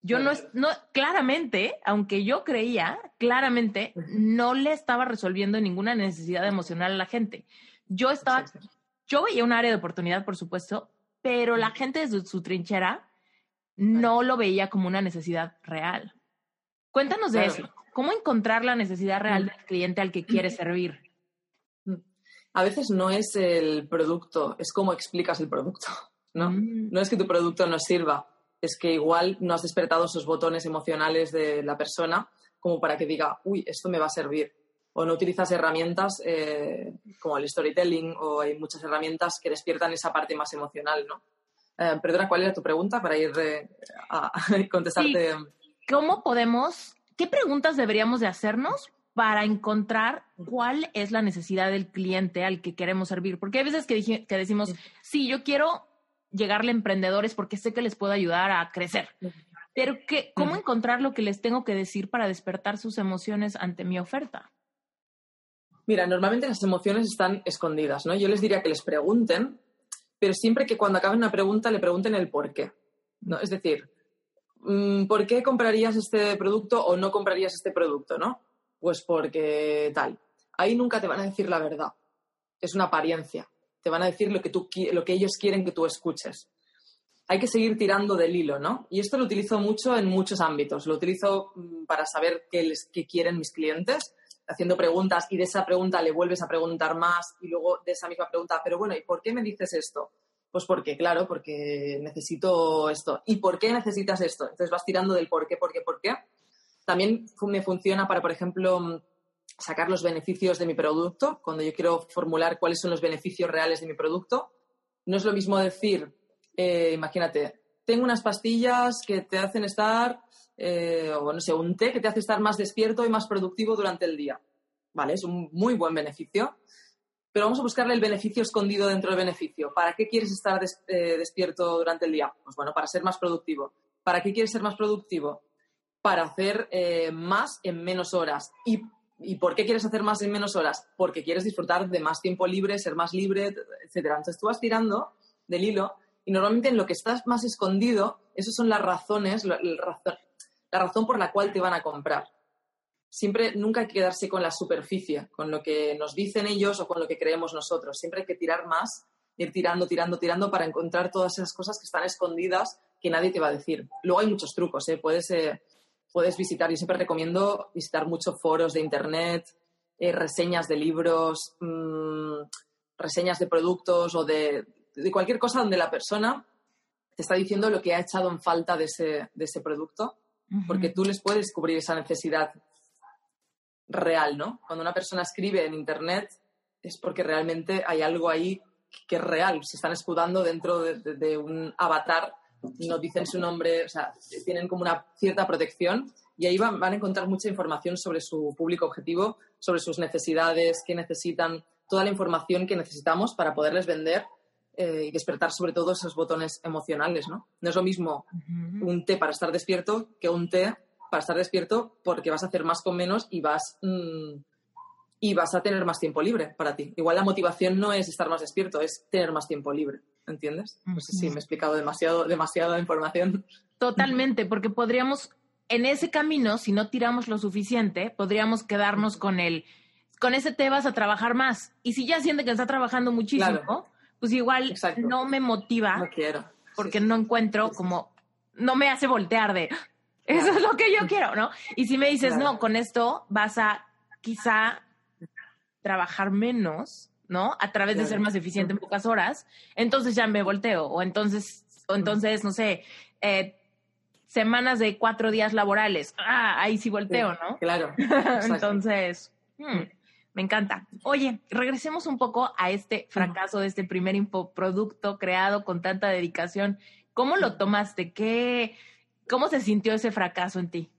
Yo no, no, claramente, aunque yo creía, claramente no le estaba resolviendo ninguna necesidad emocional a la gente. Yo estaba yo veía un área de oportunidad, por supuesto, pero la gente desde su trinchera no lo veía como una necesidad real. Cuéntanos de eso. ¿Cómo encontrar la necesidad real del cliente al que quiere servir? A veces no es el producto, es cómo explicas el producto, ¿no? Mm. No es que tu producto no sirva, es que igual no has despertado esos botones emocionales de la persona como para que diga, uy, esto me va a servir o no utilizas herramientas eh, como el storytelling o hay muchas herramientas que despiertan esa parte más emocional, ¿no? Eh, perdona, ¿cuál era tu pregunta para ir eh, a, contestarte? ¿Cómo podemos, qué preguntas deberíamos de hacernos para encontrar cuál es la necesidad del cliente al que queremos servir? Porque hay veces que, que decimos, sí, yo quiero llegarle a emprendedores porque sé que les puedo ayudar a crecer. Pero ¿qué, ¿cómo encontrar lo que les tengo que decir para despertar sus emociones ante mi oferta? Mira, normalmente las emociones están escondidas, ¿no? Yo les diría que les pregunten, pero siempre que cuando acaben una pregunta le pregunten el por qué, ¿no? Es decir, mm, ¿por qué comprarías este producto o no comprarías este producto, no? Pues porque tal. Ahí nunca te van a decir la verdad. Es una apariencia. Te van a decir lo que, tú, lo que ellos quieren que tú escuches. Hay que seguir tirando del hilo, ¿no? Y esto lo utilizo mucho en muchos ámbitos. Lo utilizo mm, para saber qué, les, qué quieren mis clientes haciendo preguntas y de esa pregunta le vuelves a preguntar más y luego de esa misma pregunta, pero bueno, ¿y por qué me dices esto? Pues porque, claro, porque necesito esto. ¿Y por qué necesitas esto? Entonces vas tirando del por qué, por qué, por qué. También me funciona para, por ejemplo, sacar los beneficios de mi producto, cuando yo quiero formular cuáles son los beneficios reales de mi producto. No es lo mismo decir, eh, imagínate, tengo unas pastillas que te hacen estar eh, o no sé, un té que te hace estar más despierto y más productivo durante el día. ¿Vale? Es un muy buen beneficio. Pero vamos a buscarle el beneficio escondido dentro del beneficio. ¿Para qué quieres estar eh, despierto durante el día? Pues bueno, para ser más productivo. ¿Para qué quieres ser más productivo? Para hacer eh, más en menos horas. Y ¿Y por qué quieres hacer más en menos horas? Porque quieres disfrutar de más tiempo libre, ser más libre, etcétera. Entonces tú vas tirando del hilo y normalmente en lo que estás más escondido, esas son las razones, la, la razón por la cual te van a comprar. Siempre, nunca hay que quedarse con la superficie, con lo que nos dicen ellos o con lo que creemos nosotros. Siempre hay que tirar más, ir tirando, tirando, tirando para encontrar todas esas cosas que están escondidas que nadie te va a decir. Luego hay muchos trucos, ¿eh? puedes, eh, puedes visitar, yo siempre recomiendo visitar muchos foros de internet, eh, reseñas de libros, mmm, reseñas de productos o de, de, cualquier cosa donde la persona te está diciendo lo que ha echado en falta de ese, de ese producto, uh -huh. porque tú les puedes descubrir esa necesidad real, ¿no? Cuando una persona escribe en internet es porque realmente hay algo ahí que es real, se están escudando dentro de, de, de un avatar no dicen su nombre, o sea, tienen como una cierta protección y ahí van, van, a encontrar mucha información sobre su público objetivo, sobre sus necesidades, qué necesitan, toda la información que necesitamos para poderles vender eh, y despertar sobre todo esos botones emocionales, ¿no? No es lo mismo uh -huh. un té para estar despierto que un té para estar despierto porque vas a hacer más con menos y vas... Mmm, y vas a tener más tiempo libre para ti. Igual la motivación no es estar más despierto, es tener más tiempo libre. ¿Entiendes? No sé si me he explicado demasiado, demasiada información. Totalmente, porque podríamos, en ese camino, si no tiramos lo suficiente, podríamos quedarnos con el, con ese te vas a trabajar más. Y si ya siente que está trabajando muchísimo, claro. Pues igual Exacto. no me motiva. No quiero. Porque sí, no encuentro como, no me hace voltear de, eso claro. es lo que yo quiero, ¿no? Y si me dices, claro. no, con esto vas a quizá trabajar menos, ¿no? A través claro. de ser más eficiente en pocas horas, entonces ya me volteo. O entonces, o entonces no sé, eh, semanas de cuatro días laborales. Ah, ahí sí volteo, sí, ¿no? Claro. entonces, hmm, me encanta. Oye, regresemos un poco a este fracaso de este primer infoproducto creado con tanta dedicación. ¿Cómo lo tomaste? ¿Qué, ¿Cómo se sintió ese fracaso en ti?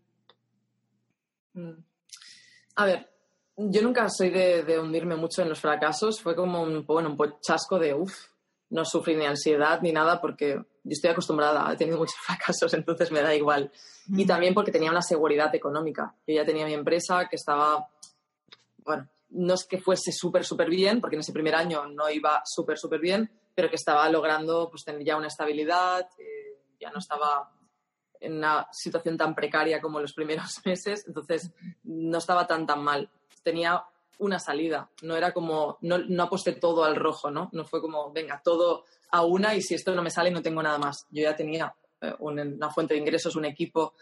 A ver, yo nunca soy de, de, hundirme mucho en los fracasos. Fue como un, bueno, un chasco de, uff, no sufrí ni ansiedad ni nada porque yo estoy acostumbrada, he tenido muchos fracasos, entonces me da igual. Mm. Y también porque tenía una seguridad económica. Yo ya tenía mi empresa que estaba, bueno, no es que fuese súper, súper bien, porque en ese primer año no iba súper, súper bien, pero que estaba logrando pues, tener ya una estabilidad, eh, ya no estaba en una situación tan precaria como los primeros meses, entonces no estaba tan, tan mal tenía una salida. No era como, no, no, aposté todo al rojo, ¿no? No fue como, venga, todo a una y si esto no me sale no tengo nada más. Yo ya tenía eh, una fuente de ingresos, un equipo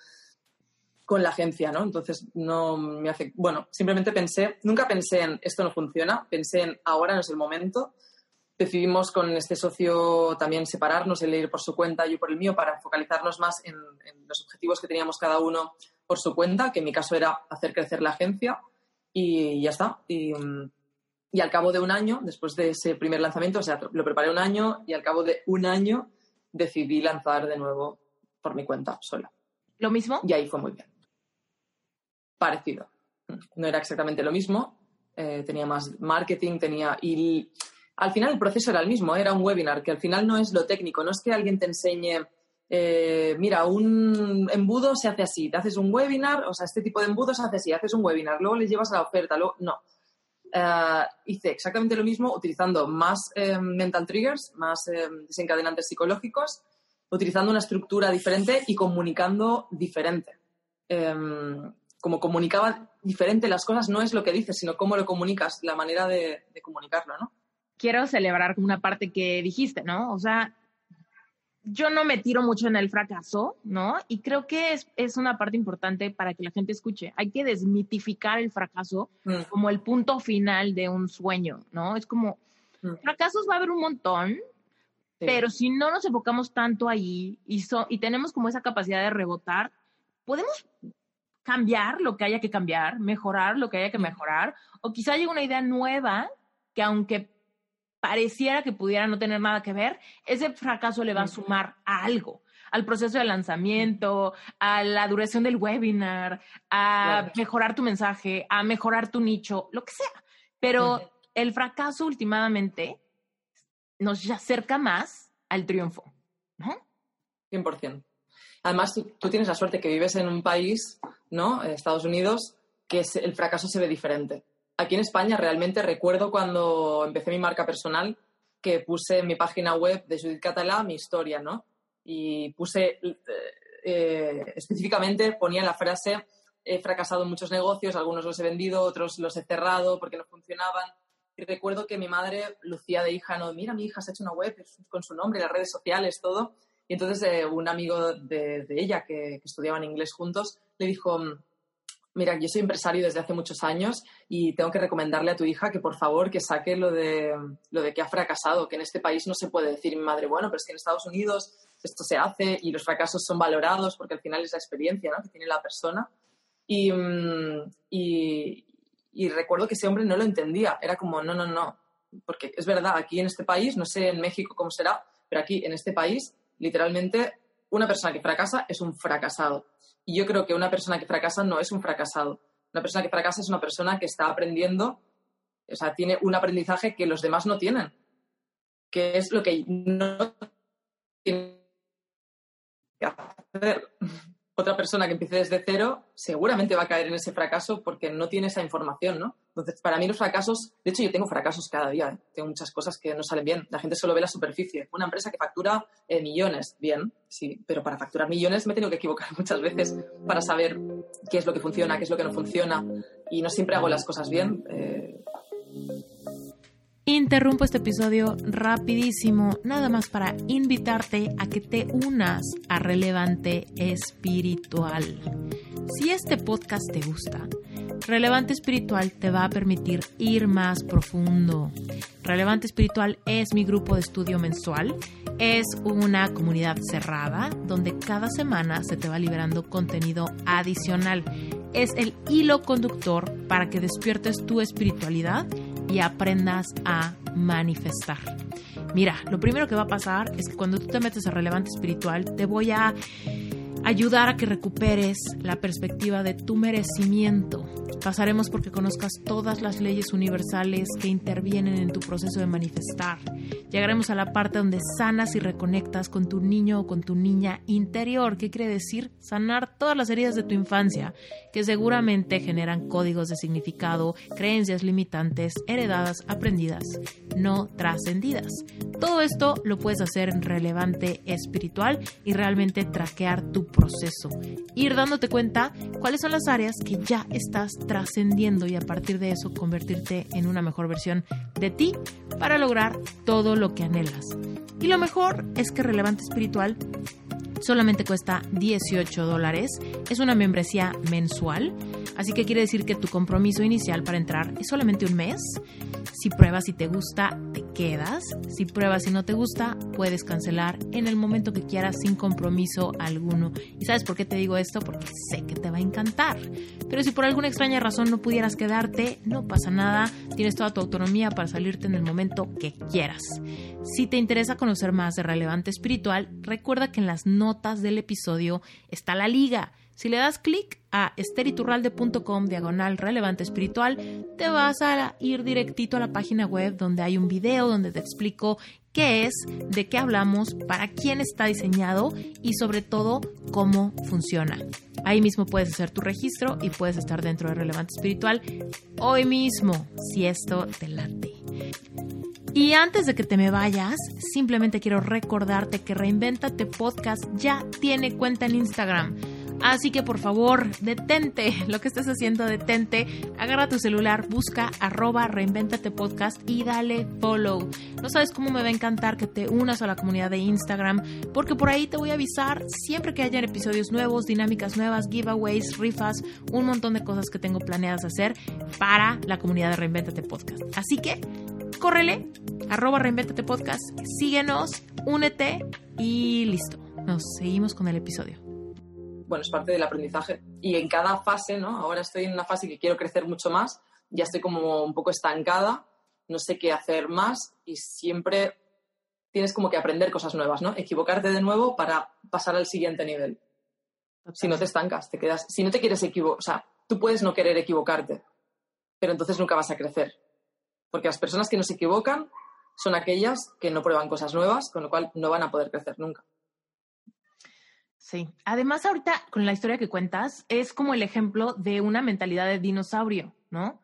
con la agencia, ¿no? Entonces no me hace, bueno, simplemente pensé, nunca pensé en esto no funciona, pensé en ahora no es el momento. Decidimos con este socio también separarnos, él ir por su cuenta, yo por el mío, para focalizarnos más en, en los objetivos que teníamos cada uno por su cuenta, que en mi caso era hacer crecer la agencia y ya está. Y, y, al cabo de un año, después de ese primer lanzamiento, o sea, lo preparé un año y al cabo de un año decidí lanzar de nuevo por mi cuenta sola. ¿Lo mismo? Y ahí fue muy bien. Parecido. No era exactamente lo mismo, eh, tenía más marketing, tenía... Y al final el proceso era el mismo, era un webinar, que al final no es lo técnico, no es que alguien te enseñe eh, mira, un embudo se hace así, te haces un webinar, o sea, este tipo de embudo se hace así, haces un webinar, luego le llevas a la oferta, luego, no. Uh, hice exactamente lo mismo utilizando más eh, mental triggers, más eh, desencadenantes psicológicos, utilizando una estructura diferente y comunicando diferente. Como comunicaba diferente las cosas, no es lo que dices, sino cómo lo comunicas, la manera de, de comunicarlo, ¿no? Quiero celebrar una parte que dijiste, ¿no? O sea, yo no me tiro mucho en el fracaso, ¿no? Y creo que es, es, una parte importante para que la gente escuche. Hay que desmitificar el fracaso mm. como el punto final de un sueño, ¿no? Es como, mm. fracasos va a haber un montón, sí. pero si no nos enfocamos tanto ahí y, so, y tenemos como esa capacidad de rebotar, podemos cambiar lo que haya que cambiar, mejorar lo que haya que mejorar, o quizá llegue una idea nueva que aunque pareciera que pudiera no tener nada que ver, ese fracaso le va a sumar a algo, al proceso de lanzamiento, a la duración del webinar, a claro. mejorar tu mensaje, a mejorar tu nicho, lo que sea. Pero el fracaso últimamente nos acerca más al triunfo, ¿no? 100%. Además, tú, tienes la suerte que vives en un país, ¿no? Estados Unidos, que el fracaso se ve diferente. Aquí en España realmente recuerdo cuando empecé mi marca personal que puse en mi página web de Judith Catalá mi historia, ¿no? Y puse eh, eh, específicamente, ponía la frase he fracasado en muchos negocios, algunos los he vendido, otros los he cerrado porque no funcionaban. Y recuerdo que mi madre lucía de hija, no, mira, mi hija se ha hecho una web con su nombre, las redes sociales, todo. Y entonces eh, un amigo de, ella que, que, estudiaban inglés juntos le dijo, mira, yo soy empresario desde hace muchos años y tengo que recomendarle a tu hija que por favor que saque lo de, lo de que ha fracasado, que en este país no se puede decir mi madre, bueno, pero es que en Estados Unidos esto se hace y los fracasos son valorados porque al final es la experiencia ¿no? que tiene la persona. Y, mm, y, y recuerdo que ese hombre no lo entendía, era como, no, no, no, porque es verdad, aquí en este país, no sé en México cómo será, pero aquí en este país, literalmente, una persona que fracasa es un fracasado. Y yo creo que una persona que fracasa no es un fracasado. Una persona que fracasa es una persona que está aprendiendo, o sea, tiene un aprendizaje que los demás no tienen, que es lo que no tiene que hacer otra persona que empiece desde cero seguramente va a caer en ese fracaso porque no tiene esa información, ¿no? Entonces, para mí los fracasos, de hecho yo tengo fracasos cada día, ¿eh? tengo muchas cosas que no salen bien, la gente solo ve la superficie. Una empresa que factura eh, millones, bien, sí, pero para facturar millones me he tenido que equivocar muchas veces para saber qué es lo que funciona, qué es lo que no funciona y no siempre hago las cosas bien. Eh, Interrumpo este episodio rapidísimo, nada más para invitarte a que te unas a Relevante Espiritual. Si este podcast te gusta, Relevante Espiritual te va a permitir ir más profundo. Relevante Espiritual es mi grupo de estudio mensual. Es una comunidad cerrada donde cada semana se te va liberando contenido adicional. Es el hilo conductor para que despiertes tu espiritualidad y aprendas a manifestar. Mira, lo primero que va a pasar es que cuando tú te metes a relevante espiritual, te voy a ayudar a que recuperes la perspectiva de tu merecimiento. Pasaremos porque conozcas todas las leyes universales que intervienen en tu proceso de manifestar. Llegaremos a la parte donde sanas y reconectas con tu niño o con tu niña interior. ¿Qué quiere decir? Sanar todas las heridas de tu infancia, que seguramente generan códigos de significado, creencias limitantes, heredadas, aprendidas, no trascendidas. Todo esto lo puedes hacer relevante espiritual y realmente traquear tu proceso. Ir dándote cuenta cuáles son las áreas que ya estás trascendiendo y a partir de eso convertirte en una mejor versión de ti para lograr todo lo que anhelas. Y lo mejor es que Relevante Espiritual solamente cuesta 18 dólares, es una membresía mensual, así que quiere decir que tu compromiso inicial para entrar es solamente un mes. Si pruebas y te gusta, te quedas. Si pruebas y no te gusta, puedes cancelar en el momento que quieras sin compromiso alguno. ¿Y sabes por qué te digo esto? Porque sé que te va a encantar. Pero si por alguna extraña razón no pudieras quedarte, no pasa nada. Tienes toda tu autonomía para salirte en el momento que quieras. Si te interesa conocer más de Relevante Espiritual, recuerda que en las notas del episodio está la liga. Si le das clic a esteriturralde.com diagonal relevante espiritual, te vas a ir directito a la página web donde hay un video donde te explico qué es, de qué hablamos, para quién está diseñado y sobre todo cómo funciona. Ahí mismo puedes hacer tu registro y puedes estar dentro de Relevante Espiritual hoy mismo, si esto te late. Y antes de que te me vayas, simplemente quiero recordarte que Reinventate Podcast ya tiene cuenta en Instagram. Así que por favor, detente lo que estés haciendo, detente, agarra tu celular, busca arroba reinventate podcast y dale follow. No sabes cómo me va a encantar que te unas a la comunidad de Instagram, porque por ahí te voy a avisar siempre que hayan episodios nuevos, dinámicas nuevas, giveaways, rifas, un montón de cosas que tengo planeadas hacer para la comunidad de Reinventate Podcast. Así que córrele, arroba reinventate podcast, síguenos, únete y listo. Nos seguimos con el episodio. Bueno, es parte del aprendizaje. Y en cada fase, ¿no? Ahora estoy en una fase que quiero crecer mucho más, ya estoy como un poco estancada, no sé qué hacer más y siempre tienes como que aprender cosas nuevas, ¿no? Equivocarte de nuevo para pasar al siguiente nivel. Si no te estancas, te quedas. Si no te quieres equivocar, o sea, tú puedes no querer equivocarte, pero entonces nunca vas a crecer. Porque las personas que no se equivocan son aquellas que no prueban cosas nuevas, con lo cual no van a poder crecer nunca. Sí. Además, ahorita con la historia que cuentas, es como el ejemplo de una mentalidad de dinosaurio, ¿no?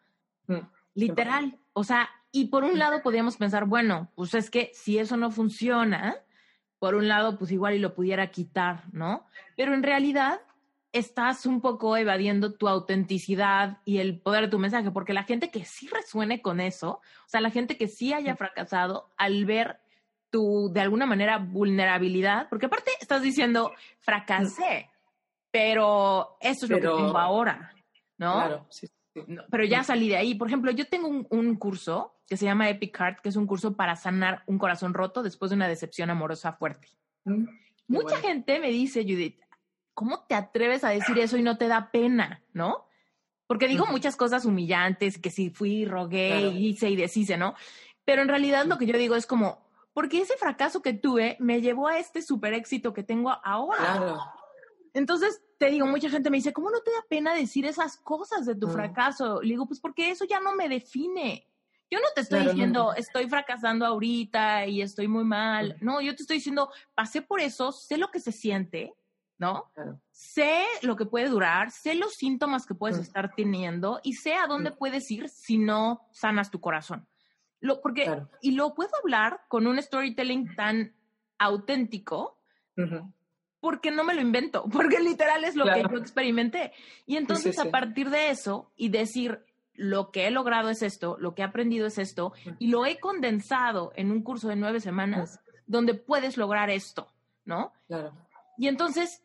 Mm, Literal. O sea, y por un lado podríamos pensar, bueno, pues es que si eso no funciona, por un lado, pues igual y lo pudiera quitar, ¿no? Pero en realidad estás un poco evadiendo tu autenticidad y el poder de tu mensaje, porque la gente que sí resuene con eso, o sea, la gente que sí haya fracasado al ver tu, de alguna manera, vulnerabilidad, porque aparte estás diciendo, fracasé, pero eso es lo que tengo ahora, ¿no? Claro, sí. pero ya salí de ahí. Por ejemplo, yo tengo un, un, curso que se llama Epic Heart, que es un curso para sanar un corazón roto después de una decepción amorosa fuerte. Mm, Mucha gente me dice, Judith, ¿cómo te atreves a decir eso y no te da pena, no? Porque digo muchas cosas humillantes, que si fui, rogué, hice y deshice, ¿no? Pero en realidad lo que yo digo es como, porque ese fracaso que tuve me llevó a este super éxito que tengo ahora. Claro. Entonces, te digo, mucha gente me dice, ¿cómo no te da pena decir esas cosas de tu fracaso? Le digo, pues porque eso ya no me define. Yo no te estoy diciendo, estoy fracasando ahorita y estoy muy mal. No, yo te estoy diciendo, pasé por eso, sé lo que se siente, ¿no? Sé lo que puede durar, sé los síntomas que puedes estar teniendo y sé a dónde puedes ir si no sanas tu corazón. Lo, porque, Y lo puedo hablar con un storytelling tan auténtico porque no me lo invento, porque literal es lo que yo experimenté. Y entonces a partir de eso y decir, lo que he logrado es esto, lo que he aprendido es esto, y lo he condensado en un curso de nueve semanas donde puedes lograr esto, ¿no? Claro. Y entonces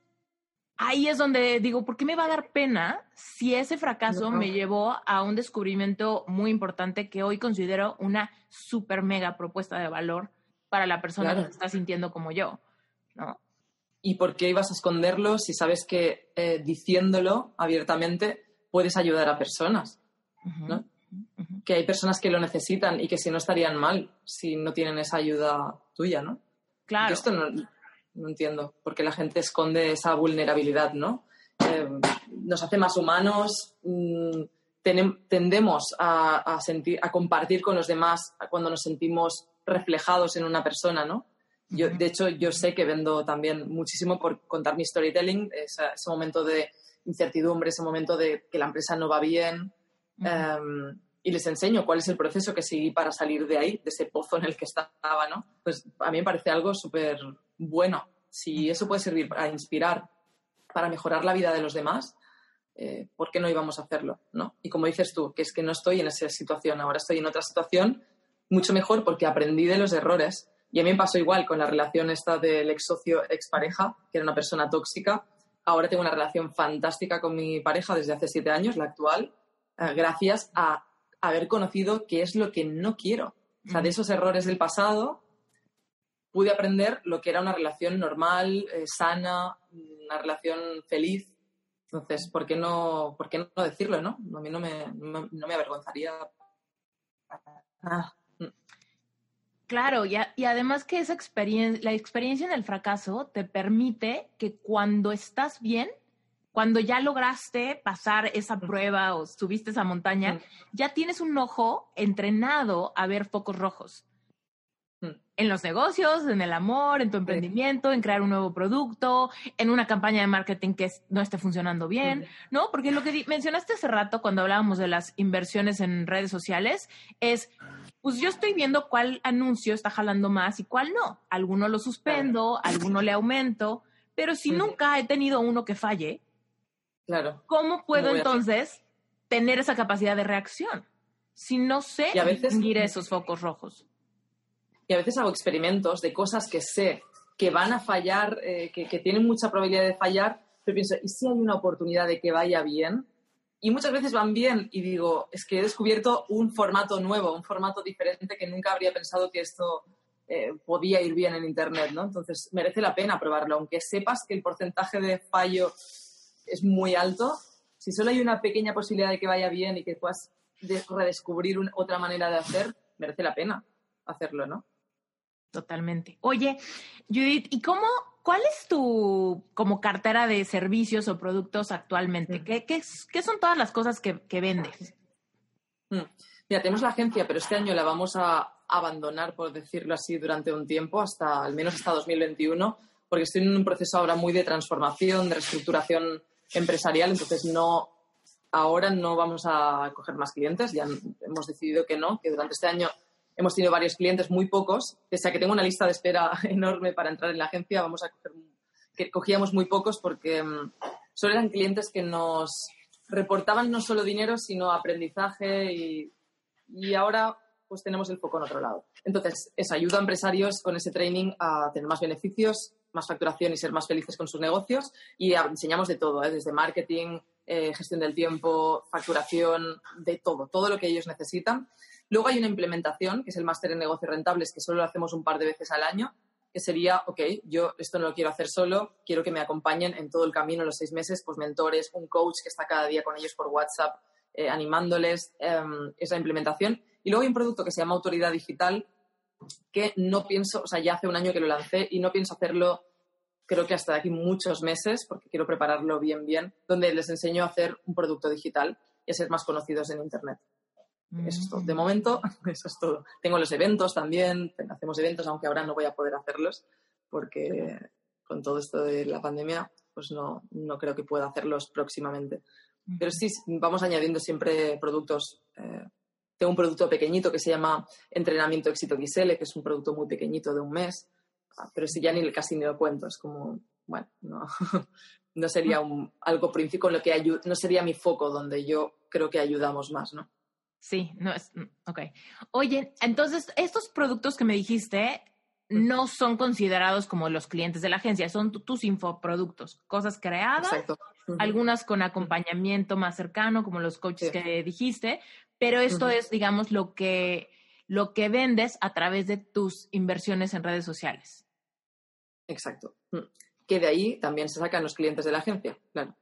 ahí es donde digo, ¿por qué me va a dar pena si ese fracaso me llevó a un descubrimiento muy importante que hoy considero una super mega propuesta de valor para la persona que se está sintiendo como yo, ¿no? ¿Y por qué ibas a esconderlo si sabes que eh, diciéndolo abiertamente puedes ayudar a personas? ¿no? Que hay personas que lo necesitan y que si no estarían mal si no tienen esa ayuda tuya, ¿no? Claro. esto no, no entiendo por qué la gente esconde esa vulnerabilidad, ¿no? Eh, nos hace más humanos, mm, tendemos a, sentir, a compartir con los demás cuando nos sentimos reflejados en una persona, ¿no? Yo, de hecho, yo sé que vendo también muchísimo por contar mi storytelling, ese, momento de incertidumbre, ese momento de que la empresa no va bien, em, y les enseño cuál es el proceso que seguí para salir de ahí, de ese pozo en el que estaba, ¿no? Pues a mí me parece algo súper bueno. Si eso puede servir para inspirar, para mejorar la vida de los demás, eh, ¿por qué no íbamos a hacerlo? ¿no? Y como dices tú, que es que no estoy en esa situación, ahora estoy en otra situación mucho mejor porque aprendí de los errores. Y a mí me pasó igual con la relación esta del ex socio, ex pareja, que era una persona tóxica. Ahora tengo una relación fantástica con mi pareja desde hace siete años, la actual, eh, gracias a haber conocido qué es lo que no quiero. O sea, de esos errores del pasado pude aprender lo que era una relación normal, eh, sana, una relación feliz. Entonces, ¿por qué no, por qué no decirlo, no? A mí no me, no, me avergonzaría. Claro, y, y, además que esa experiencia, la experiencia en el fracaso te permite que cuando estás bien, cuando ya lograste pasar esa prueba o subiste esa montaña, ya tienes un ojo entrenado a ver focos rojos. En los negocios, en el amor, en tu emprendimiento, en crear un nuevo producto, en una campaña de marketing que no esté funcionando bien, ¿no? Porque lo que mencionaste hace rato cuando hablábamos de las inversiones en redes sociales es, pues yo estoy viendo cuál anuncio está jalando más y cuál no. Alguno lo suspendo, alguno le aumento, pero si nunca he tenido uno que falle, claro. ¿cómo puedo entonces tener esa capacidad de reacción si no sé distinguir esos focos rojos? Y a veces hago experimentos de cosas que sé que van a fallar, eh, que, tienen mucha probabilidad de fallar, pero pienso, ¿y si hay una oportunidad de que vaya bien? Y muchas veces van bien y digo, es que he descubierto un formato nuevo, un formato diferente que nunca habría pensado que esto eh, podía ir bien en Internet, ¿no? Entonces merece la pena probarlo, aunque sepas que el porcentaje de fallo es muy alto, si solo hay una pequeña posibilidad de que vaya bien y que puedas redescubrir otra manera de hacer, merece la pena hacerlo, ¿no? Totalmente. Oye, Judith, ¿y cómo, cuál es tu como cartera de servicios o productos actualmente? ¿Qué, qué, son todas las cosas que, vendes? Mm. Mira, tenemos la agencia, pero este año la vamos a abandonar, por decirlo así, durante un tiempo, hasta al menos hasta 2021, porque estoy en un proceso ahora muy de transformación, de reestructuración empresarial, entonces no, ahora no vamos a coger más clientes, ya hemos decidido que no, que durante este año hemos tenido varios clientes, muy pocos, pese a que tengo una lista de espera enorme para entrar en la agencia, vamos a coger, que cogíamos muy pocos porque mm, solo eran clientes que nos reportaban no solo dinero, sino aprendizaje y, y ahora pues tenemos el foco en otro lado. Entonces, es ayuda a empresarios con ese training a tener más beneficios, más facturación y ser más felices con sus negocios. Y enseñamos de todo, ¿eh? desde marketing, eh, gestión del tiempo, facturación, de todo, todo lo que ellos necesitan. Luego hay una implementación, que es el máster en negocios rentables, que solo lo hacemos un par de veces al año, que sería, ok, yo esto no lo quiero hacer solo, quiero que me acompañen en todo el camino, los seis meses, pues mentores, un coach que está cada día con ellos por WhatsApp, eh, animándoles em, esa implementación. Y luego hay un producto que se llama Autoridad Digital, que no pienso, o sea, ya hace un año que lo lancé y no pienso hacerlo, creo que hasta de aquí muchos meses, porque quiero prepararlo bien, bien, donde les enseño a hacer un producto digital y a ser más conocidos en Internet. Eso es todo. De mm. momento, eso es todo. Tengo los eventos también, hacemos eventos, aunque ahora no voy a poder hacerlos, porque con todo esto de la pandemia, pues no, no creo que pueda hacerlos próximamente. Pero sí, vamos añadiendo siempre productos. Eh, tengo un producto pequeñito que se llama Entrenamiento Éxito XL, que es un producto muy pequeñito de un mes, ah, pero si ya ni casi ni lo cuento, es como, bueno, no, no sería un, algo principio lo que no sería mi foco donde yo creo que ayudamos más, ¿no? Sí, no es, mm, ok. Oye, entonces, estos productos que me dijiste no son considerados como los clientes de la agencia, son tus infoproductos, cosas creadas, algunas con acompañamiento más cercano, como los coaches que dijiste, pero esto es, digamos, lo que, lo que vendes a través de tus inversiones en redes sociales. Exacto. Mm. Que de ahí también se sacan los clientes de la agencia, claro.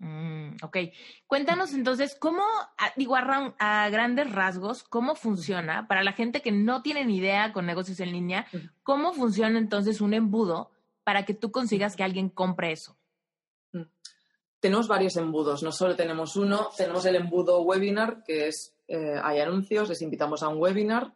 Mm, ok. Cuéntanos entonces, ¿cómo, digo, a, grandes rasgos, cómo funciona para la gente que no tiene ni idea con negocios en línea, cómo funciona entonces un embudo para que tú consigas que alguien compre eso? Mm tenemos varios embudos, no solo tenemos uno, tenemos el embudo webinar, que es, eh, hay anuncios, les invitamos a un webinar,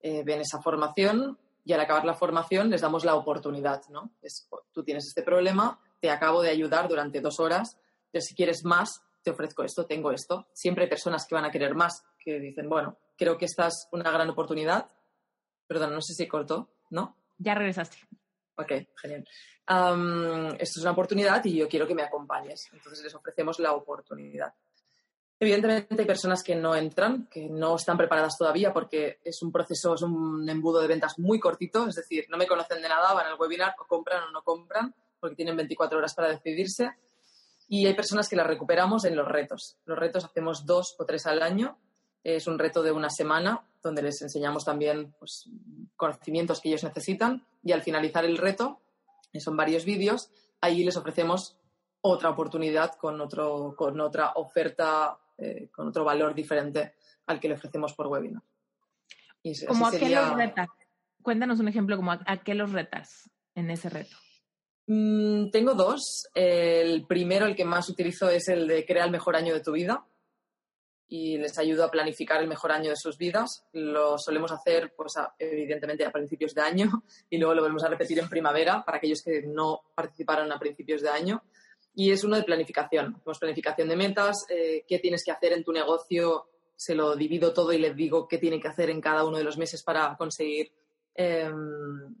eh, ven esa formación y al acabar la formación les damos la oportunidad, ¿no? Es, tú tienes este problema, te acabo de ayudar durante dos horas, si quieres más, te ofrezco esto, tengo esto. Siempre hay personas que van a querer más, que dicen, bueno, creo que esta es una gran oportunidad. Perdón, no sé si cortó, ¿no? Ya regresaste. Ok, genial. esto es una oportunidad y yo quiero que me acompañes. Entonces les ofrecemos la oportunidad. Evidentemente hay personas que no entran, que no están preparadas todavía porque es un proceso, es un embudo de ventas muy cortito, es decir, no me conocen de nada, van al webinar o compran o no compran porque tienen 24 horas para decidirse. Y hay personas que las recuperamos en los retos. Los retos hacemos dos o tres al año. Es un reto de una semana donde les enseñamos también pues, conocimientos que ellos necesitan y al finalizar el reto, que son varios vídeos, ahí les ofrecemos otra oportunidad con, otro, con otra oferta, eh, con otro valor diferente al que le ofrecemos por webinar. ¿Cómo a qué los retas? Cuéntanos un ejemplo, como a, qué los retas en ese reto. Mm, tengo dos. El primero, el que más utilizo, es el de crea el mejor año de tu vida y les ayudo a planificar el mejor año de sus vidas. Lo solemos hacer, pues, evidentemente, a principios de año y luego lo volvemos a repetir en primavera para aquellos que no participaron a principios de año. Y es uno de planificación. Hacemos planificación de metas, eh, qué tienes que hacer en tu negocio, se lo divido todo y les digo qué tiene que hacer en cada uno de los meses para conseguir em,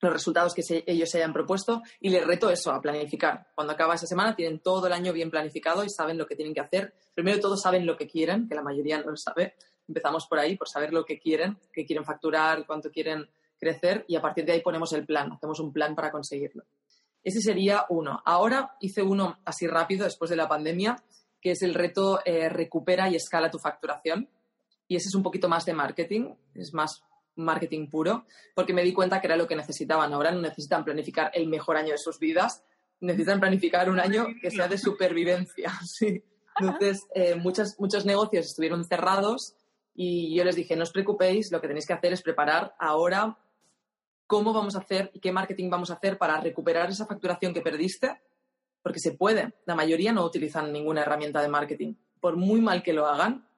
los resultados que ellos se hayan propuesto y les reto eso, a planificar. Cuando acaba esa semana tienen todo el año bien planificado y saben lo que tienen que hacer. Primero todos saben lo que quieren, que la mayoría no lo sabe. Empezamos por ahí, por saber lo que quieren, qué quieren facturar, cuánto quieren crecer y a partir de ahí ponemos el plan, hacemos un plan para conseguirlo. Ese sería uno. Ahora hice uno así rápido después de la pandemia, que es el reto eh, recupera y escala tu facturación. Y ese es un poquito más de marketing, es más marketing puro, porque me di cuenta que era lo que necesitaban. Ahora no necesitan planificar el mejor año de sus vidas, necesitan planificar un año que sea de supervivencia. Entonces, eh, muchos, muchos negocios estuvieron cerrados y yo les dije, no os preocupéis, lo que tenéis que hacer es preparar ahora cómo vamos a hacer y qué marketing vamos a hacer para recuperar esa facturación que perdiste, porque se puede. La mayoría no utilizan ninguna herramienta de marketing. Por muy mal que lo hagan,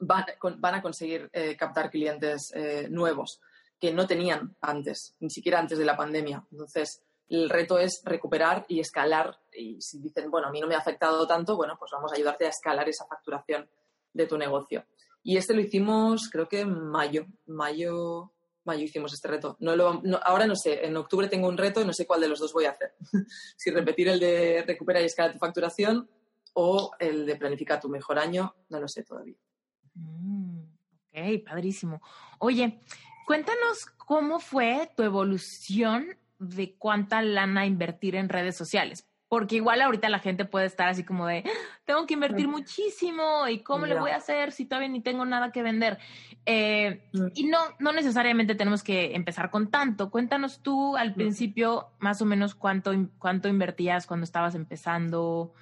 van, a conseguir eh, captar clientes eh, nuevos que no tenían antes, ni siquiera antes de la pandemia. Entonces, el reto es recuperar y escalar. Y si dicen, bueno, a mí no me ha afectado tanto, bueno, pues vamos a ayudarte a escalar esa facturación de tu negocio. Y este lo hicimos, creo que en mayo, mayo, mayo hicimos este reto. No lo, ahora no sé, en octubre tengo un reto y no sé cuál de los dos voy a hacer. si repetir el de recuperar y escalar tu facturación o el de planificar tu mejor año, no lo sé todavía. Mm, ok, padrísimo. Oye, cuéntanos cómo fue tu evolución de cuánta lana invertir en redes sociales. Porque igual ahorita la gente puede estar así como de, tengo que invertir muchísimo y cómo le voy a hacer si todavía ni tengo nada que vender. Eh, y no, no necesariamente tenemos que empezar con tanto. Cuéntanos tú al principio más o menos cuánto, cuánto invertías cuando estabas empezando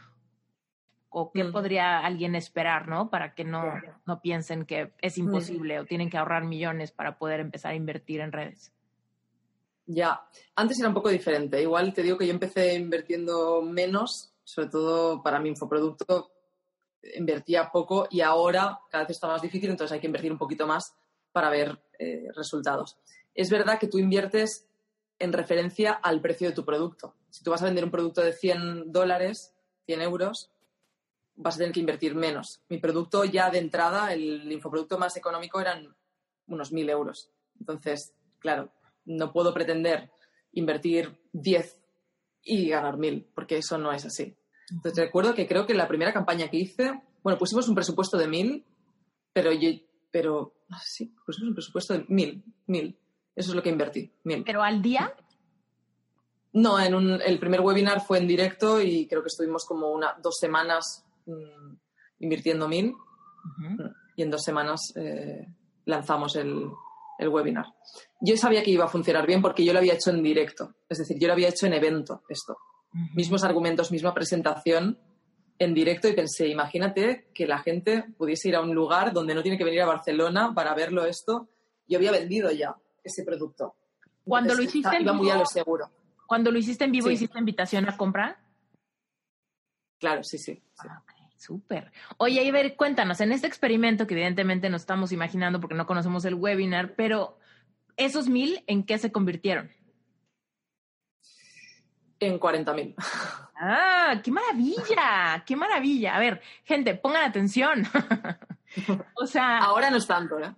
o qué podría alguien esperar, ¿no? Para que no, no piensen que es imposible o tienen que ahorrar millones para poder empezar a invertir en redes. Ya, antes era un poco diferente. Igual te digo que yo empecé invirtiendo menos, sobre todo para mi infoproducto invertía poco y ahora cada vez está más difícil, entonces hay que invertir un poquito más para ver eh, resultados. Es verdad que tú inviertes en referencia al precio de tu producto. Si tú vas a vender un producto de 100 dólares, 100 euros, vas a tener que invertir menos. Mi producto ya de entrada, el infoproducto más económico eran unos 1.000 euros. Entonces, claro, no puedo pretender invertir 10 y ganar 1000, porque eso no es así. Entonces recuerdo que creo que la primera campaña que hice, bueno, pusimos un presupuesto de 1000, pero yo, pero, ah, sí, pusimos un presupuesto de 1000, 1000. Eso es lo que invertí, 1000. ¿Pero al día? No, en un, el primer webinar fue en directo y creo que estuvimos como una, dos semanas mm, invirtiendo 1000 y en dos semanas eh, lanzamos el, el webinar. Yo sabía que iba a funcionar bien porque yo lo había hecho en directo, es decir, yo lo había hecho en evento esto. Mismos argumentos, misma presentación en directo y pensé, imagínate que la gente pudiese ir a un lugar donde no tiene que venir a Barcelona para verlo esto. Yo había vendido ya ese producto. Cuando lo hiciste en vivo, muy a lo seguro. Cuando lo hiciste en vivo, ¿hiciste invitación a comprar? Claro, sí, sí. Ah, Súper. Oye, y ver, cuéntanos, en este experimento que evidentemente nos estamos imaginando porque no conocemos el webinar, pero esos mil, ¿en qué se convirtieron? En 40 mil. Ah, qué maravilla, qué maravilla. A ver, gente, pongan atención. o sea. Ahora no es tanto, ¿eh?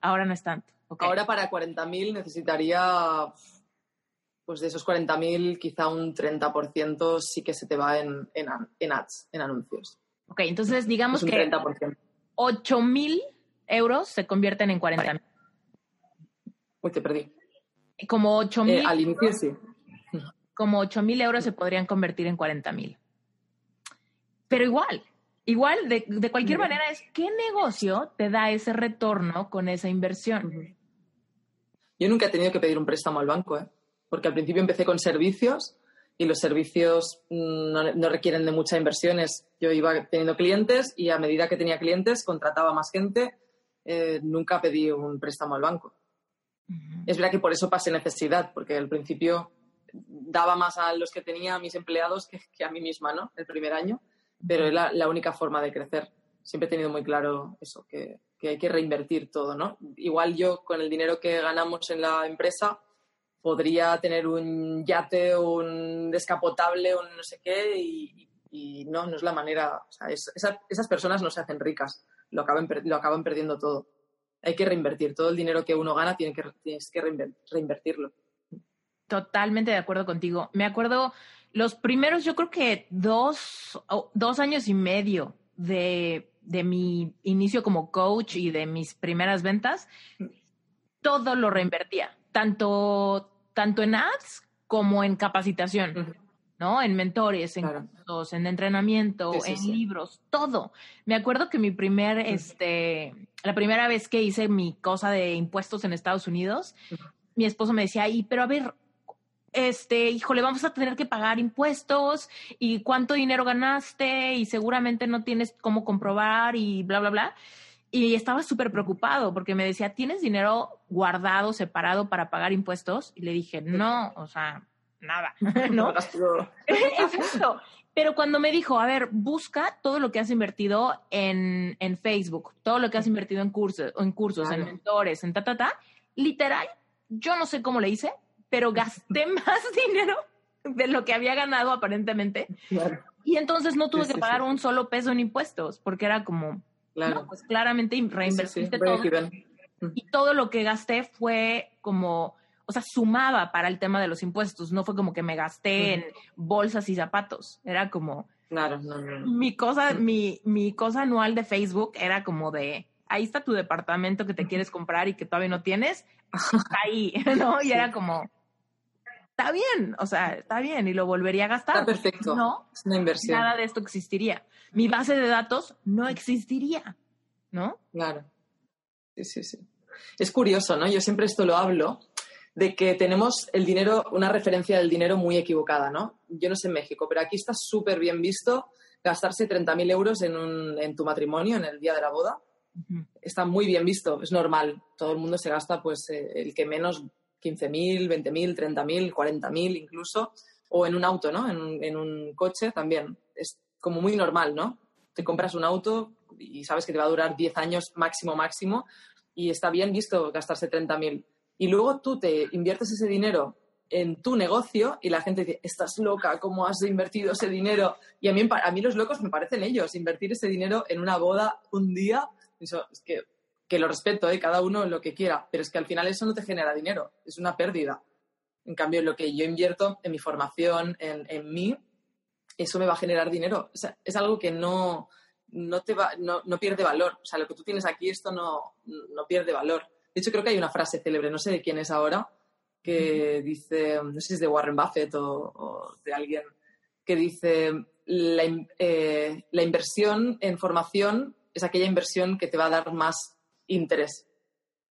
Ahora no es tanto. Ahora para 40 mil necesitaría, pues de esos 40 mil, quizá un 30% sí que se te va en, en, ads, en anuncios. Ok, entonces digamos que 8 mil euros se convierten en 40 mil. Uy, te perdí. Como 8 mil. Eh, al inicio sí. Como 8 mil euros se podrían convertir en 40 mil. Pero igual, igual, de, de cualquier manera, es qué negocio te da ese retorno con esa inversión. Yo nunca he tenido que pedir un préstamo al banco, ¿eh? Porque al principio empecé con servicios y los servicios mm, no, no, requieren de muchas inversiones. Yo iba teniendo clientes y a medida que tenía clientes contrataba más gente. Eh, nunca pedí un préstamo al banco. Es verdad que por eso pasé necesidad, porque al principio daba más a los que tenía, a mis empleados, que, a mí misma, ¿no? El primer año, pero es la, única forma de crecer. Siempre he tenido muy claro eso, que, hay que reinvertir todo, ¿no? Igual yo con el dinero que ganamos en la empresa podría tener un yate, un descapotable, un no sé qué, y, no, no es la manera. O sea, esas personas no se hacen ricas, lo acaban, lo acaban perdiendo todo hay que reinvertir. Todo el dinero que uno gana tiene que, tienes que reinvertirlo. Totalmente de acuerdo contigo. Me acuerdo los primeros, yo creo que dos, dos años y medio de, de mi inicio como coach y de mis primeras ventas, todo lo reinvertía, tanto, tanto en ads como en capacitación. ¿no? En mentores, en cursos, en entrenamiento, en libros, todo. Me acuerdo que mi primer, este, la primera vez que hice mi cosa de impuestos en Estados Unidos, mi esposo me decía, y pero a ver, este, híjole, vamos a tener que pagar impuestos y cuánto dinero ganaste y seguramente no tienes cómo comprobar y bla, bla, bla. Y estaba súper preocupado porque me decía, ¿tienes dinero guardado, separado para pagar impuestos? Y le dije, no, o sea, nada, ¿no? Exacto. Pero cuando me dijo, a ver, busca todo lo que has invertido en, Facebook, todo lo que has invertido en cursos, en cursos, en mentores, en ta, ta, ta, literal, yo no sé cómo le hice, pero gasté más dinero de lo que había ganado aparentemente. Y entonces no tuve que pagar un solo peso en impuestos, porque era como, claro. pues claramente reinvertiste todo. Y todo lo que gasté fue como, o sea, sumaba para el tema de los impuestos, no fue como que me gasté en bolsas y zapatos, era como... Claro, no, no. Mi cosa, mi, mi cosa anual de Facebook era como de, ahí está tu departamento que te quieres comprar y que todavía no tienes, está ahí, ¿no? Y era como, está bien, o sea, está bien y lo volvería a gastar. Está perfecto. No, es una inversión. Nada de esto existiría. Mi base de datos no existiría, ¿no? Claro. Sí, sí, sí. Es curioso, ¿no? Yo siempre esto lo hablo de que tenemos el dinero, una referencia del dinero muy equivocada, ¿no? Yo no sé en México, pero aquí está súper bien visto gastarse 30.000 euros en, un, en tu matrimonio, en el día de la boda. Está muy bien visto, es normal. Todo el mundo se gasta, pues, eh, el que menos 15.000, 20.000, 30.000, 40.000 incluso, o en un auto, ¿no? En un, coche también. Es como muy normal, ¿no? Te compras un auto y sabes que te va a durar 10 años máximo, máximo, y está bien visto gastarse 30.000. Y luego tú te inviertes ese dinero en tu negocio y la gente dice, estás loca, ¿cómo has invertido ese dinero? Y a mí, a mí los locos me parecen ellos, invertir ese dinero en una boda un día, es que que lo respeto, ¿eh? cada uno lo que quiera, pero es que al final eso no te genera dinero, es una pérdida. En cambio, lo que yo invierto en mi formación, en, mí, eso me va a generar dinero. es algo que no, no, te va, no, pierde valor. O sea, lo que tú tienes aquí, esto no, no pierde valor. De hecho, creo que hay una frase célebre, no sé de quién es ahora, que dice, no sé si es de Warren Buffett o, de alguien, que dice, la, eh, la inversión en formación es aquella inversión que te va a dar más interés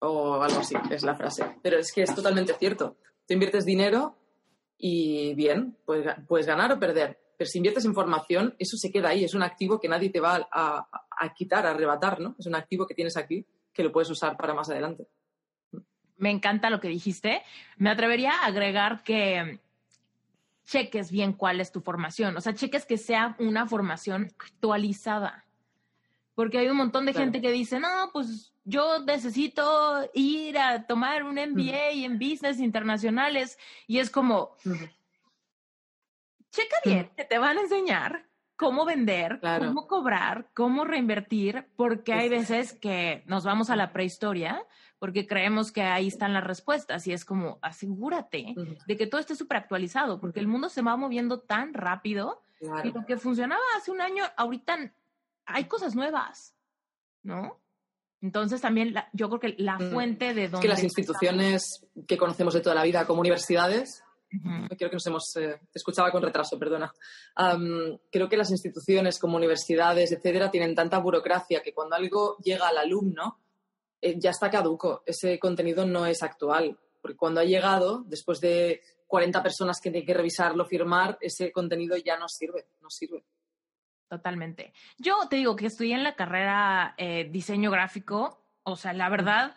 o algo así, es la frase. Pero es que es totalmente cierto. Tú inviertes dinero y bien, puedes, puedes ganar o perder. Pero si inviertes en formación, eso se queda ahí. Es un activo que nadie te va a, a quitar, a arrebatar, ¿no? Es un activo que tienes aquí que lo puedes usar para más adelante. Me encanta lo que dijiste. Me atrevería a agregar que cheques bien cuál es tu formación. O sea, cheques que sea una formación actualizada. Porque hay un montón de gente que dice, no, pues yo necesito ir a tomar un MBA en business internacionales. Y es como, checa bien, que te van a enseñar cómo vender, cómo cobrar, cómo reinvertir, porque hay veces que nos vamos a la prehistoria porque creemos que ahí están las respuestas y es como asegúrate de que todo esté súper actualizado, porque el mundo se va moviendo tan rápido y lo que funcionaba hace un año, ahorita hay cosas nuevas, ¿no? Entonces también yo creo que la mm. fuente de donde... que las instituciones que conocemos de toda la vida como universidades, creo que nos hemos... Eh, escuchaba con retraso, perdona. creo que las instituciones como universidades, etcétera, tienen tanta burocracia que cuando algo llega al alumno eh, ya está caduco. Ese contenido no es actual. Porque cuando ha llegado, después de 40 personas que tienen que revisarlo, firmar, ese contenido ya no sirve, no sirve. Totalmente. Yo te digo que estudié en la carrera eh, diseño gráfico, o sea, la verdad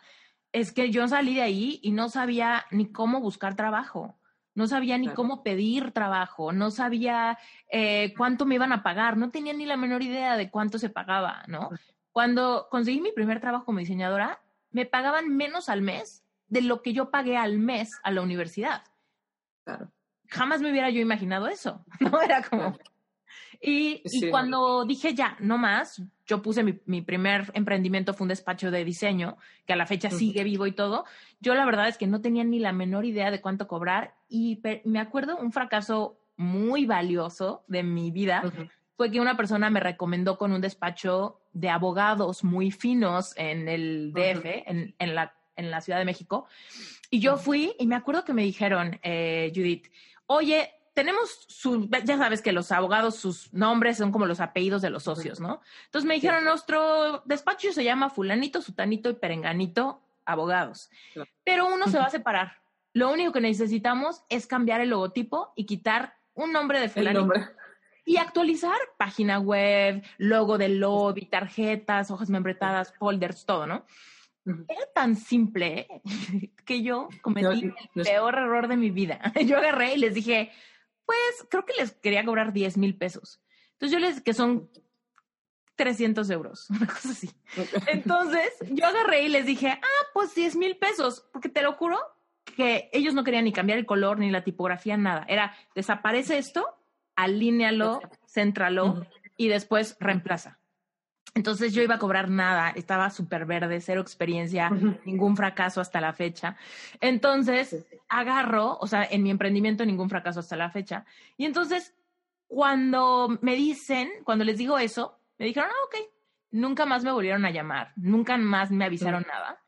es que yo salí de ahí y no sabía ni cómo buscar trabajo, no sabía ni cómo pedir trabajo, no sabía eh, cuánto me iban a pagar, no tenía ni la menor idea de cuánto se pagaba, ¿no? Cuando conseguí mi primer trabajo como diseñadora, me pagaban menos al mes de lo que yo pagué al mes a la universidad. Claro. Jamás me hubiera yo imaginado eso, ¿no? Era como, y, cuando dije ya, no más, yo puse mi, primer emprendimiento, fue un despacho de diseño, que a la fecha sigue vivo y todo. Yo la verdad es que no tenía ni la menor idea de cuánto cobrar y me acuerdo un fracaso muy valioso de mi vida. Fue que una persona me recomendó con un despacho de abogados muy finos en el DF, en, en, la, en la Ciudad de México. Y yo fui y me acuerdo que me dijeron, eh, Judith, oye, tenemos su, ya sabes que los abogados, sus nombres son como los apellidos de los socios, ¿no? Entonces me dijeron, nuestro despacho se llama fulanito, sutanito y perenganito abogados. Pero uno se va a separar. Lo único que necesitamos es cambiar el logotipo y quitar un nombre de fulanito. Y actualizar página web, logo del lobby, tarjetas, hojas membretadas, folders, todo, ¿no? Era tan simple que yo cometí el peor error de mi vida. Yo agarré y les dije, pues creo que les quería cobrar 10 mil pesos. Entonces yo les, que son 300 euros, una cosa así. Entonces yo agarré y les dije, ah, pues 10 mil pesos, porque te lo juro que ellos no querían ni cambiar el color ni la tipografía, nada. Era, desaparece esto, alínealo, céntralo y después reemplaza. Entonces yo iba a cobrar nada, estaba súper verde, cero experiencia, ningún fracaso hasta la fecha. Entonces agarro, o sea, en mi emprendimiento ningún fracaso hasta la fecha. Y entonces cuando me dicen, cuando les digo eso, me dijeron, ah, ok, nunca más me volvieron a llamar, nunca más me avisaron nada.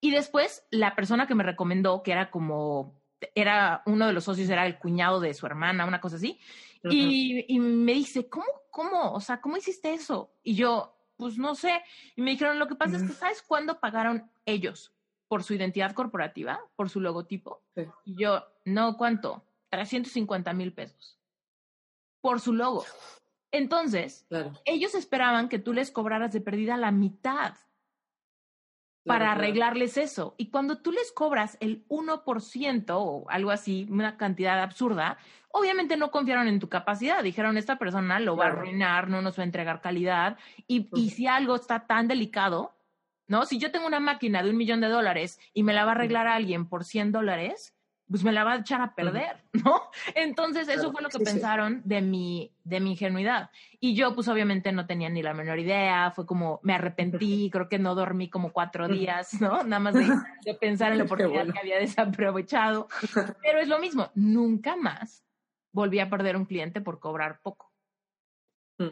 Y después la persona que me recomendó, que era como, era uno de los socios, era el cuñado de su hermana, una cosa así, y, y, me dice, ¿cómo, cómo? O sea, ¿cómo hiciste eso? Y yo, pues no sé. Y me dijeron, lo que pasa es que, ¿sabes cuándo pagaron ellos? Por su identidad corporativa, por su logotipo. Y yo, no, ¿cuánto? 350 mil pesos. Por su logo. Entonces, ellos esperaban que tú les cobraras de pérdida la mitad para arreglarles eso. Y cuando tú les cobras el 1% o algo así, una cantidad absurda, obviamente no confiaron en tu capacidad. Dijeron, esta persona lo va a arruinar, no nos va a entregar calidad. Y, y si algo está tan delicado, ¿no? Si yo tengo una máquina de un millón de dólares y me la va a arreglar alguien por 100 dólares, pues me la va a echar a perder, ¿no? Entonces, eso fue lo que pensaron de mi, de mi ingenuidad. Y yo, pues obviamente no tenía ni la menor idea, fue como, me arrepentí, creo que no dormí como cuatro días, ¿no? Nada más de, pensar en la oportunidad que había desaprovechado. Pero es lo mismo, nunca más volví a perder un cliente por cobrar poco. Mm.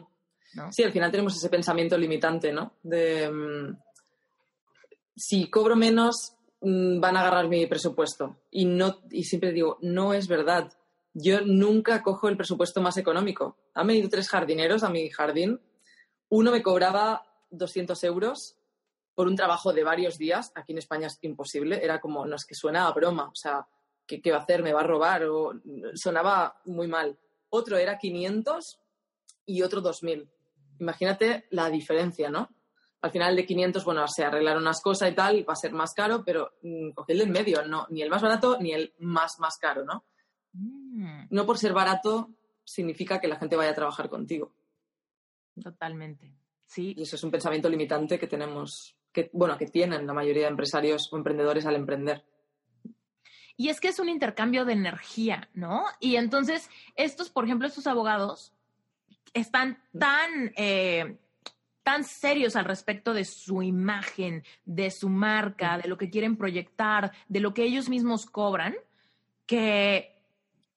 ¿no? Sí, al final tenemos ese pensamiento limitante, ¿no? De mm, si cobro menos, van a agarrar mi presupuesto. Y, no, y siempre digo, no es verdad. Yo nunca cojo el presupuesto más económico. Han venido tres jardineros a mi jardín. Uno me cobraba 200 euros por un trabajo de varios días. Aquí en España es imposible. Era como, no es que suena a broma. O sea, ¿qué, qué va a hacer? ¿Me va a robar? O, sonaba muy mal. Otro era 500 y otro 2000. Imagínate la diferencia, ¿no? Al final de 500, bueno, se arreglaron unas cosas y tal, va a ser más caro, pero mmm, cogí el del medio, no, ni el más barato ni el más, más caro, ¿no? Mm. No por ser barato significa que la gente vaya a trabajar contigo. Totalmente, sí. Y eso es un pensamiento limitante que tenemos, que, bueno, que tienen la mayoría de empresarios o emprendedores al emprender. Y es que es un intercambio de energía, ¿no? Y entonces, estos, por ejemplo, estos abogados están mm. tan... Eh, tan serios al respecto de su imagen, de su marca, de lo que quieren proyectar, de lo que ellos mismos cobran, que,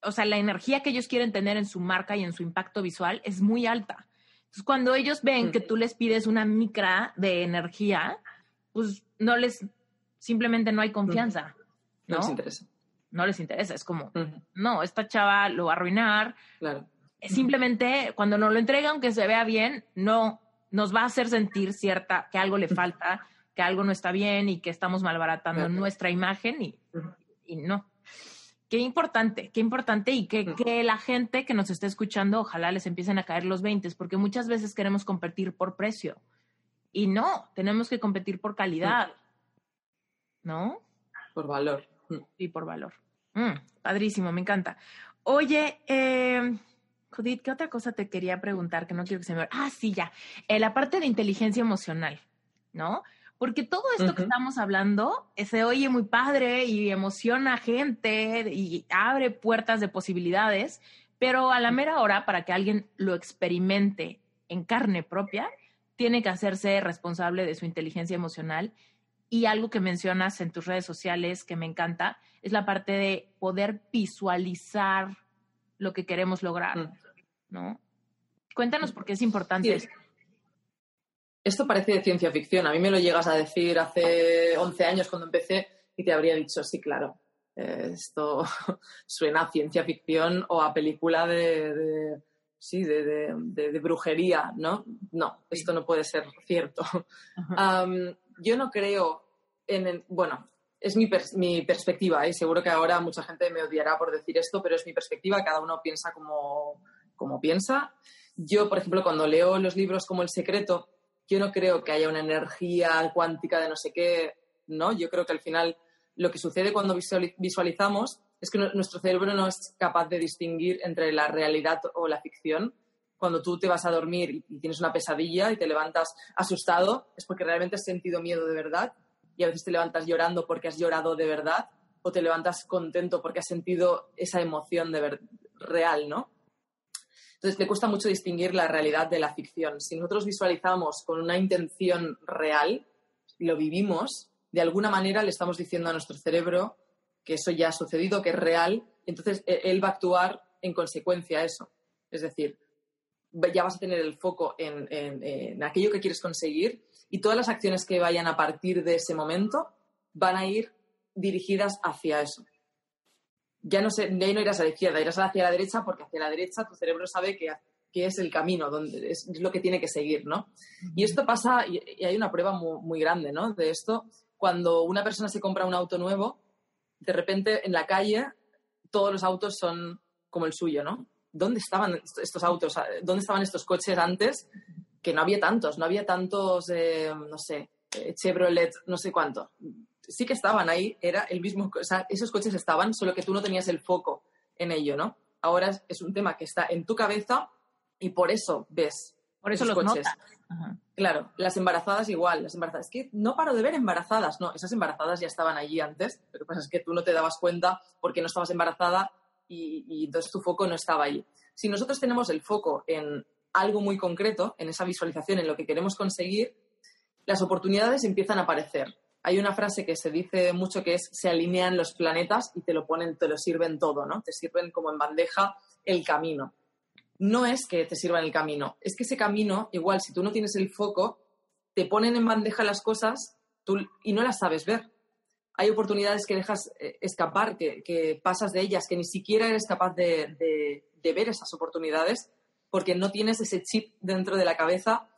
o sea, la energía que ellos quieren tener en su marca y en su impacto visual es muy alta. Entonces, cuando ellos ven que tú les pides una micra de energía, pues no les, simplemente no hay confianza. No, les interesa. No les interesa, es como, no, esta chava lo va a arruinar. Claro. Simplemente cuando nos lo entrega, aunque se vea bien, no, nos va a hacer sentir cierta, que algo le falta, que algo no está bien y que estamos malbaratando nuestra imagen y, y, no. Qué importante, qué importante y que, que, la gente que nos esté escuchando, ojalá les empiecen a caer los 20, porque muchas veces queremos competir por precio. Y no, tenemos que competir por calidad. ¿No? Por valor. Y por valor. Mm, padrísimo, me encanta. Oye, eh, Judith, ¿qué otra cosa te quería preguntar que no quiero que se me... Ah, sí, ya. Eh, la parte de inteligencia emocional, ¿no? Porque todo esto que estamos hablando eh, se oye muy padre y emociona a gente y abre puertas de posibilidades, pero a la mera hora, para que alguien lo experimente en carne propia, tiene que hacerse responsable de su inteligencia emocional. Y algo que mencionas en tus redes sociales que me encanta es la parte de poder visualizar lo que queremos lograr, mm. ¿No? Cuéntanos por qué es importante esto. Esto parece de ciencia ficción. A mí me lo llegas a decir hace 11 años cuando empecé y te habría dicho, sí, claro, eh, esto suena a ciencia ficción o a película de, sí, de, brujería, ¿no? No, esto no puede ser cierto. yo no creo en, bueno, es mi, mi perspectiva, y ¿eh? seguro que ahora mucha gente me odiará por decir esto, pero es mi perspectiva, cada uno piensa como, como piensa. Yo, por ejemplo, cuando leo los libros como El Secreto, yo no creo que haya una energía cuántica de no sé qué, ¿no? Yo creo que al final lo que sucede cuando visualizamos es que nuestro cerebro no es capaz de distinguir entre la realidad o la ficción. Cuando tú te vas a dormir y tienes una pesadilla y te levantas asustado, es porque realmente has sentido miedo de verdad y a veces te levantas llorando porque has llorado de verdad. o te levantas contento porque has sentido esa emoción de ver real, ¿no? Entonces, le cuesta mucho distinguir la realidad de la ficción. Si nosotros visualizamos con una intención real, lo vivimos, de alguna manera le estamos diciendo a nuestro cerebro que eso ya ha sucedido, que es real, entonces e-, él va a actuar en consecuencia a eso. Es decir, ya vas a tener el foco en, en, aquello que quieres conseguir y todas las acciones que vayan a partir de ese momento van a ir dirigidas hacia eso. Ya no, sé, ya no irás a la izquierda, irás hacia la derecha porque hacia la derecha tu cerebro sabe que, que es el camino, donde es, lo que tiene que seguir, ¿no? Y esto pasa, y, hay una prueba muy, muy grande, ¿no? De esto, cuando una persona se compra un auto nuevo, de repente en la calle todos los autos son como el suyo, ¿no? ¿Dónde estaban estos autos? ¿Dónde estaban estos coches antes? Que no había tantos, no había tantos, eh, no sé, eh, Chevrolet, no sé cuánto. Sí que estaban ahí, era el mismo, o sea, esos coches estaban, solo que tú no tenías el foco en ello, ¿no? Ahora es un tema que está en tu cabeza y por eso ves por eso los coches. Claro, las embarazadas igual, las embarazadas. Es que no paro de ver embarazadas, no, esas embarazadas ya estaban allí antes, lo que pasa es que tú no te dabas cuenta porque no estabas embarazada y, entonces tu foco no estaba ahí. Si nosotros tenemos el foco en algo muy concreto, en esa visualización, en lo que queremos conseguir, las oportunidades empiezan a aparecer. Hay una frase que se dice mucho que es se alinean los planetas y te lo ponen, te lo sirven todo, ¿no? Te sirven como en bandeja el camino no es que te sirva en el camino, es que ese camino, igual si tú no tienes el foco, te ponen en bandeja las cosas tú, y no las sabes ver. Hay oportunidades que dejas eh, escapar, que, pasas de ellas, que ni siquiera eres capaz de, ver esas oportunidades porque no tienes ese chip dentro de la cabeza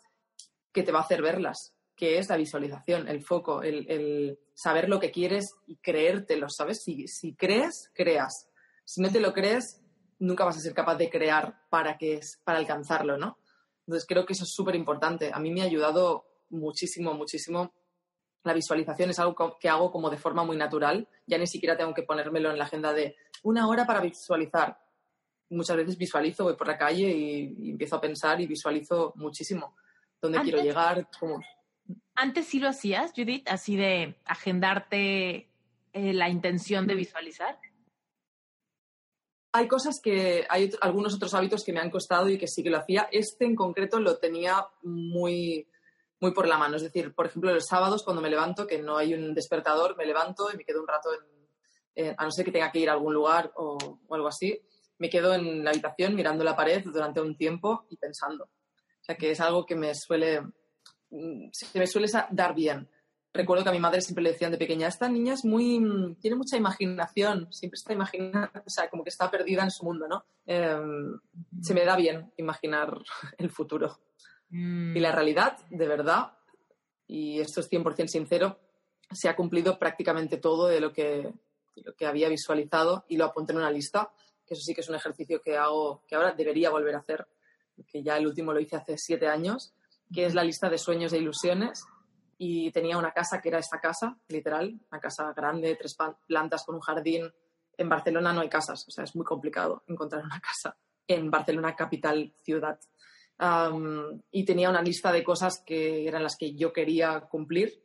que te va a hacer verlas, que es la visualización, el foco, el, saber lo que quieres y creértelo, ¿sabes? Si, si crees, creas. Si no te lo crees, nunca vas a ser capaz de crear para, que es, para alcanzarlo, ¿no? Entonces creo que eso es súper importante. A mí me ha ayudado muchísimo, muchísimo. La visualización es algo que hago como de forma muy natural. Ya ni siquiera tengo que ponérmelo en la agenda de una hora para visualizar. Muchas veces visualizo, voy por la calle y, empiezo a pensar y visualizo muchísimo dónde quiero llegar. Cómo... Antes sí lo hacías, Judith, así de agendarte eh, la intención de visualizar hay cosas que, hay algunos otros hábitos que me han costado y que sí que lo hacía. Este en concreto lo tenía muy, muy por la mano. Es decir, por ejemplo, los sábados cuando me levanto, que no hay un despertador, me levanto y me quedo un rato, en, a no ser que tenga que ir a algún lugar o, algo así, me quedo en la habitación mirando la pared durante un tiempo y pensando. O sea, que es algo que me suele, mm, se me suele dar bien recuerdo que a mi madre siempre le decían de pequeña, esta niña es muy, tiene mucha imaginación, siempre está imaginando, o sea, como que está perdida en su mundo, ¿no? Em, se me da bien imaginar el futuro. Y la mm. realidad, de verdad, y esto es 100% sincero, se ha cumplido prácticamente todo de lo que, lo que había visualizado y lo apunté en una lista, que eso sí que es un ejercicio que hago, que ahora debería volver a hacer, que ya el último lo hice hace siete años, que es la lista de sueños e ilusiones y tenía una casa que era esta casa, literal, una casa grande, tres plantas con un jardín. En Barcelona no hay casas, o sea, es muy complicado encontrar una casa en Barcelona, capital, ciudad. y tenía una lista de cosas que eran las que yo quería cumplir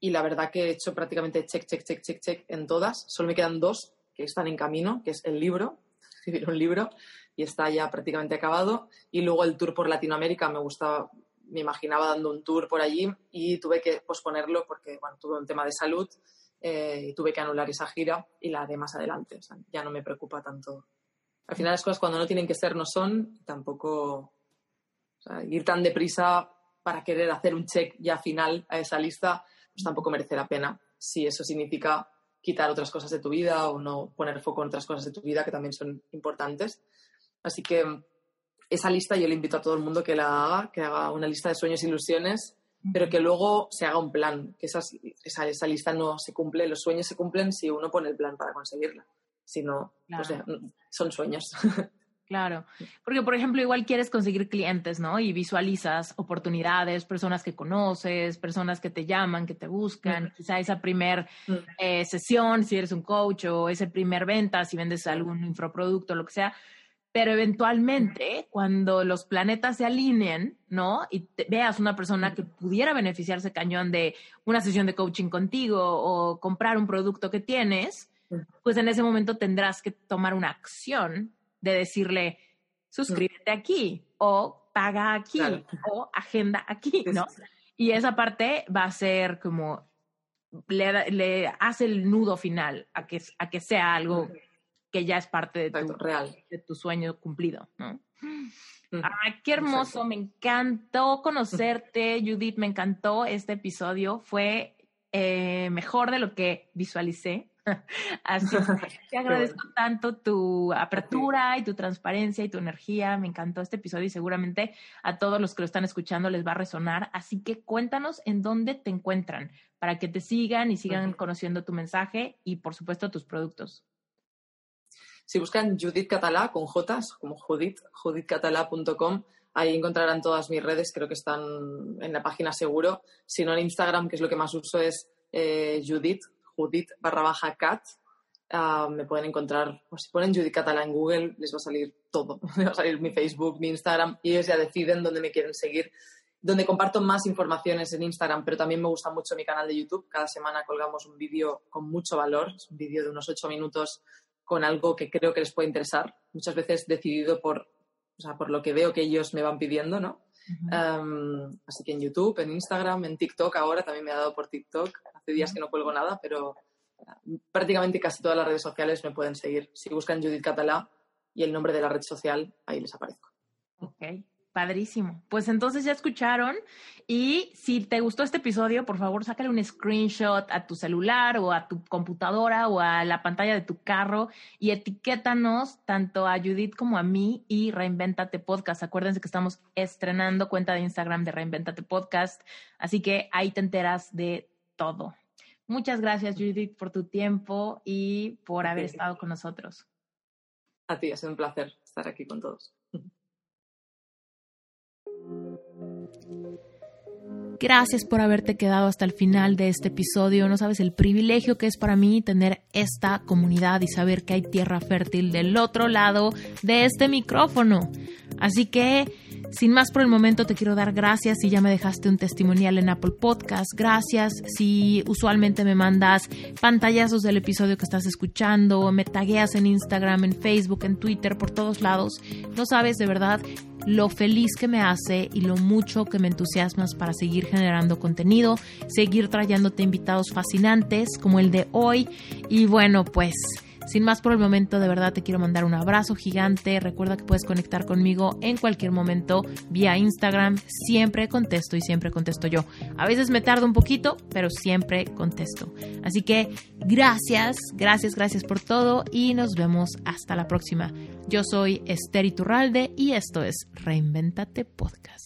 y la verdad que he hecho prácticamente check, check, check, check, check en todas. Solo me quedan dos que están en camino, que es el libro, escribir un libro y está ya prácticamente acabado. Y luego el tour por Latinoamérica me gustaba me imaginaba dando un tour por allí y tuve que posponerlo porque bueno, tuve un tema de salud eh, y tuve que anular esa gira y la de más adelante. ya no me preocupa tanto. Al final las cosas cuando no tienen que ser no son, tampoco ir tan deprisa para querer hacer un check ya final a esa lista, pues tampoco merece la pena si eso significa quitar otras cosas de tu vida o no poner foco en otras cosas de tu vida que también son importantes. Así que esa lista yo le invito a todo el mundo que la haga, que haga una lista de sueños e ilusiones, pero que luego se haga un plan, que esa, esa, lista no se cumple, los sueños se cumplen si uno pone el plan para conseguirla, si no, pues son sueños. Claro, porque por ejemplo igual quieres conseguir clientes, ¿no? Y visualizas oportunidades, personas que conoces, personas que te llaman, que te buscan, quizá esa primer eh, sesión, si eres un coach o ese primer venta, si vendes algún infoproducto, lo que sea, pero eventualmente cuando los planetas se alineen, ¿no? Y veas una persona que pudiera beneficiarse cañón de una sesión de coaching contigo o comprar un producto que tienes, pues en ese momento tendrás que tomar una acción de decirle, suscríbete aquí o paga aquí o agenda aquí, ¿no? Y esa parte va a ser como, le, hace el nudo final a que, a que sea algo que ya es parte de tu, Real. de tu sueño cumplido, ¿no? Ay, qué hermoso, me encantó conocerte, Judith, me encantó este episodio, fue eh, mejor de lo que visualicé. Así que te agradezco tanto tu apertura y tu transparencia y tu energía. Me encantó este episodio y seguramente a todos los que lo están escuchando les va a resonar. Así que cuéntanos en dónde te encuentran para que te sigan y sigan conociendo tu mensaje y, por supuesto, tus productos. Si buscan Judith Catalá con J, como Judith, judithcatalá.com, ahí encontrarán todas mis redes, creo que están en la página seguro. Si no en Instagram, que es lo que más uso, es eh, Judith, Judith barra baja cat. Ah, me pueden encontrar, o si ponen Judith Catalá en Google, les va a salir todo. Les va a salir mi Facebook, mi Instagram, y ellos ya deciden dónde me quieren seguir. Donde comparto más informaciones en Instagram, pero también me gusta mucho mi canal de YouTube. Cada semana colgamos un vídeo con mucho valor, un vídeo de unos ocho minutos con algo que creo que les puede interesar, muchas veces decidido por, o sea, por lo que veo que ellos me van pidiendo, ¿no? Em, así que en YouTube, en Instagram, en TikTok ahora también me ha dado por TikTok. Hace días que no cuelgo nada, pero eh, prácticamente casi todas las redes sociales me pueden seguir. Si buscan Judith Catalá y el nombre de la red social, ahí les aparezco. Ok. Padrísimo. Pues entonces ya escucharon y si te gustó este episodio, por favor, sácale un screenshot a tu celular o a tu computadora o a la pantalla de tu carro y etiquétanos tanto a Judith como a mí y Reinventate Podcast. Acuérdense que estamos estrenando cuenta de Instagram de Reinventate Podcast, así que ahí te enteras de todo. Muchas gracias, Judith, por tu tiempo y por haber estado con nosotros. A ti, es un placer estar aquí con todos. Gracias por haberte quedado hasta el final de este episodio. No sabes el privilegio que es para mí tener esta comunidad y saber que hay tierra fértil del otro lado de este micrófono. Así que sin más por el momento, te quiero dar gracias si ya me dejaste un testimonial en Apple Podcast. Gracias si usualmente me mandas pantallazos del episodio que estás escuchando, me tagueas en Instagram, en Facebook, en Twitter, por todos lados. No sabes de verdad lo feliz que me hace y lo mucho que me entusiasmas para seguir generando contenido, seguir trayéndote invitados fascinantes como el de hoy. Y bueno, pues sin más por el momento, de verdad te quiero mandar un abrazo gigante. Recuerda que puedes conectar conmigo en cualquier momento vía Instagram. Siempre contesto y siempre contesto yo. A veces me tardo un poquito, pero siempre contesto. Así que gracias, gracias, gracias por todo y nos vemos hasta la próxima. Yo soy Esther Iturralde y esto es Reinventate Podcast.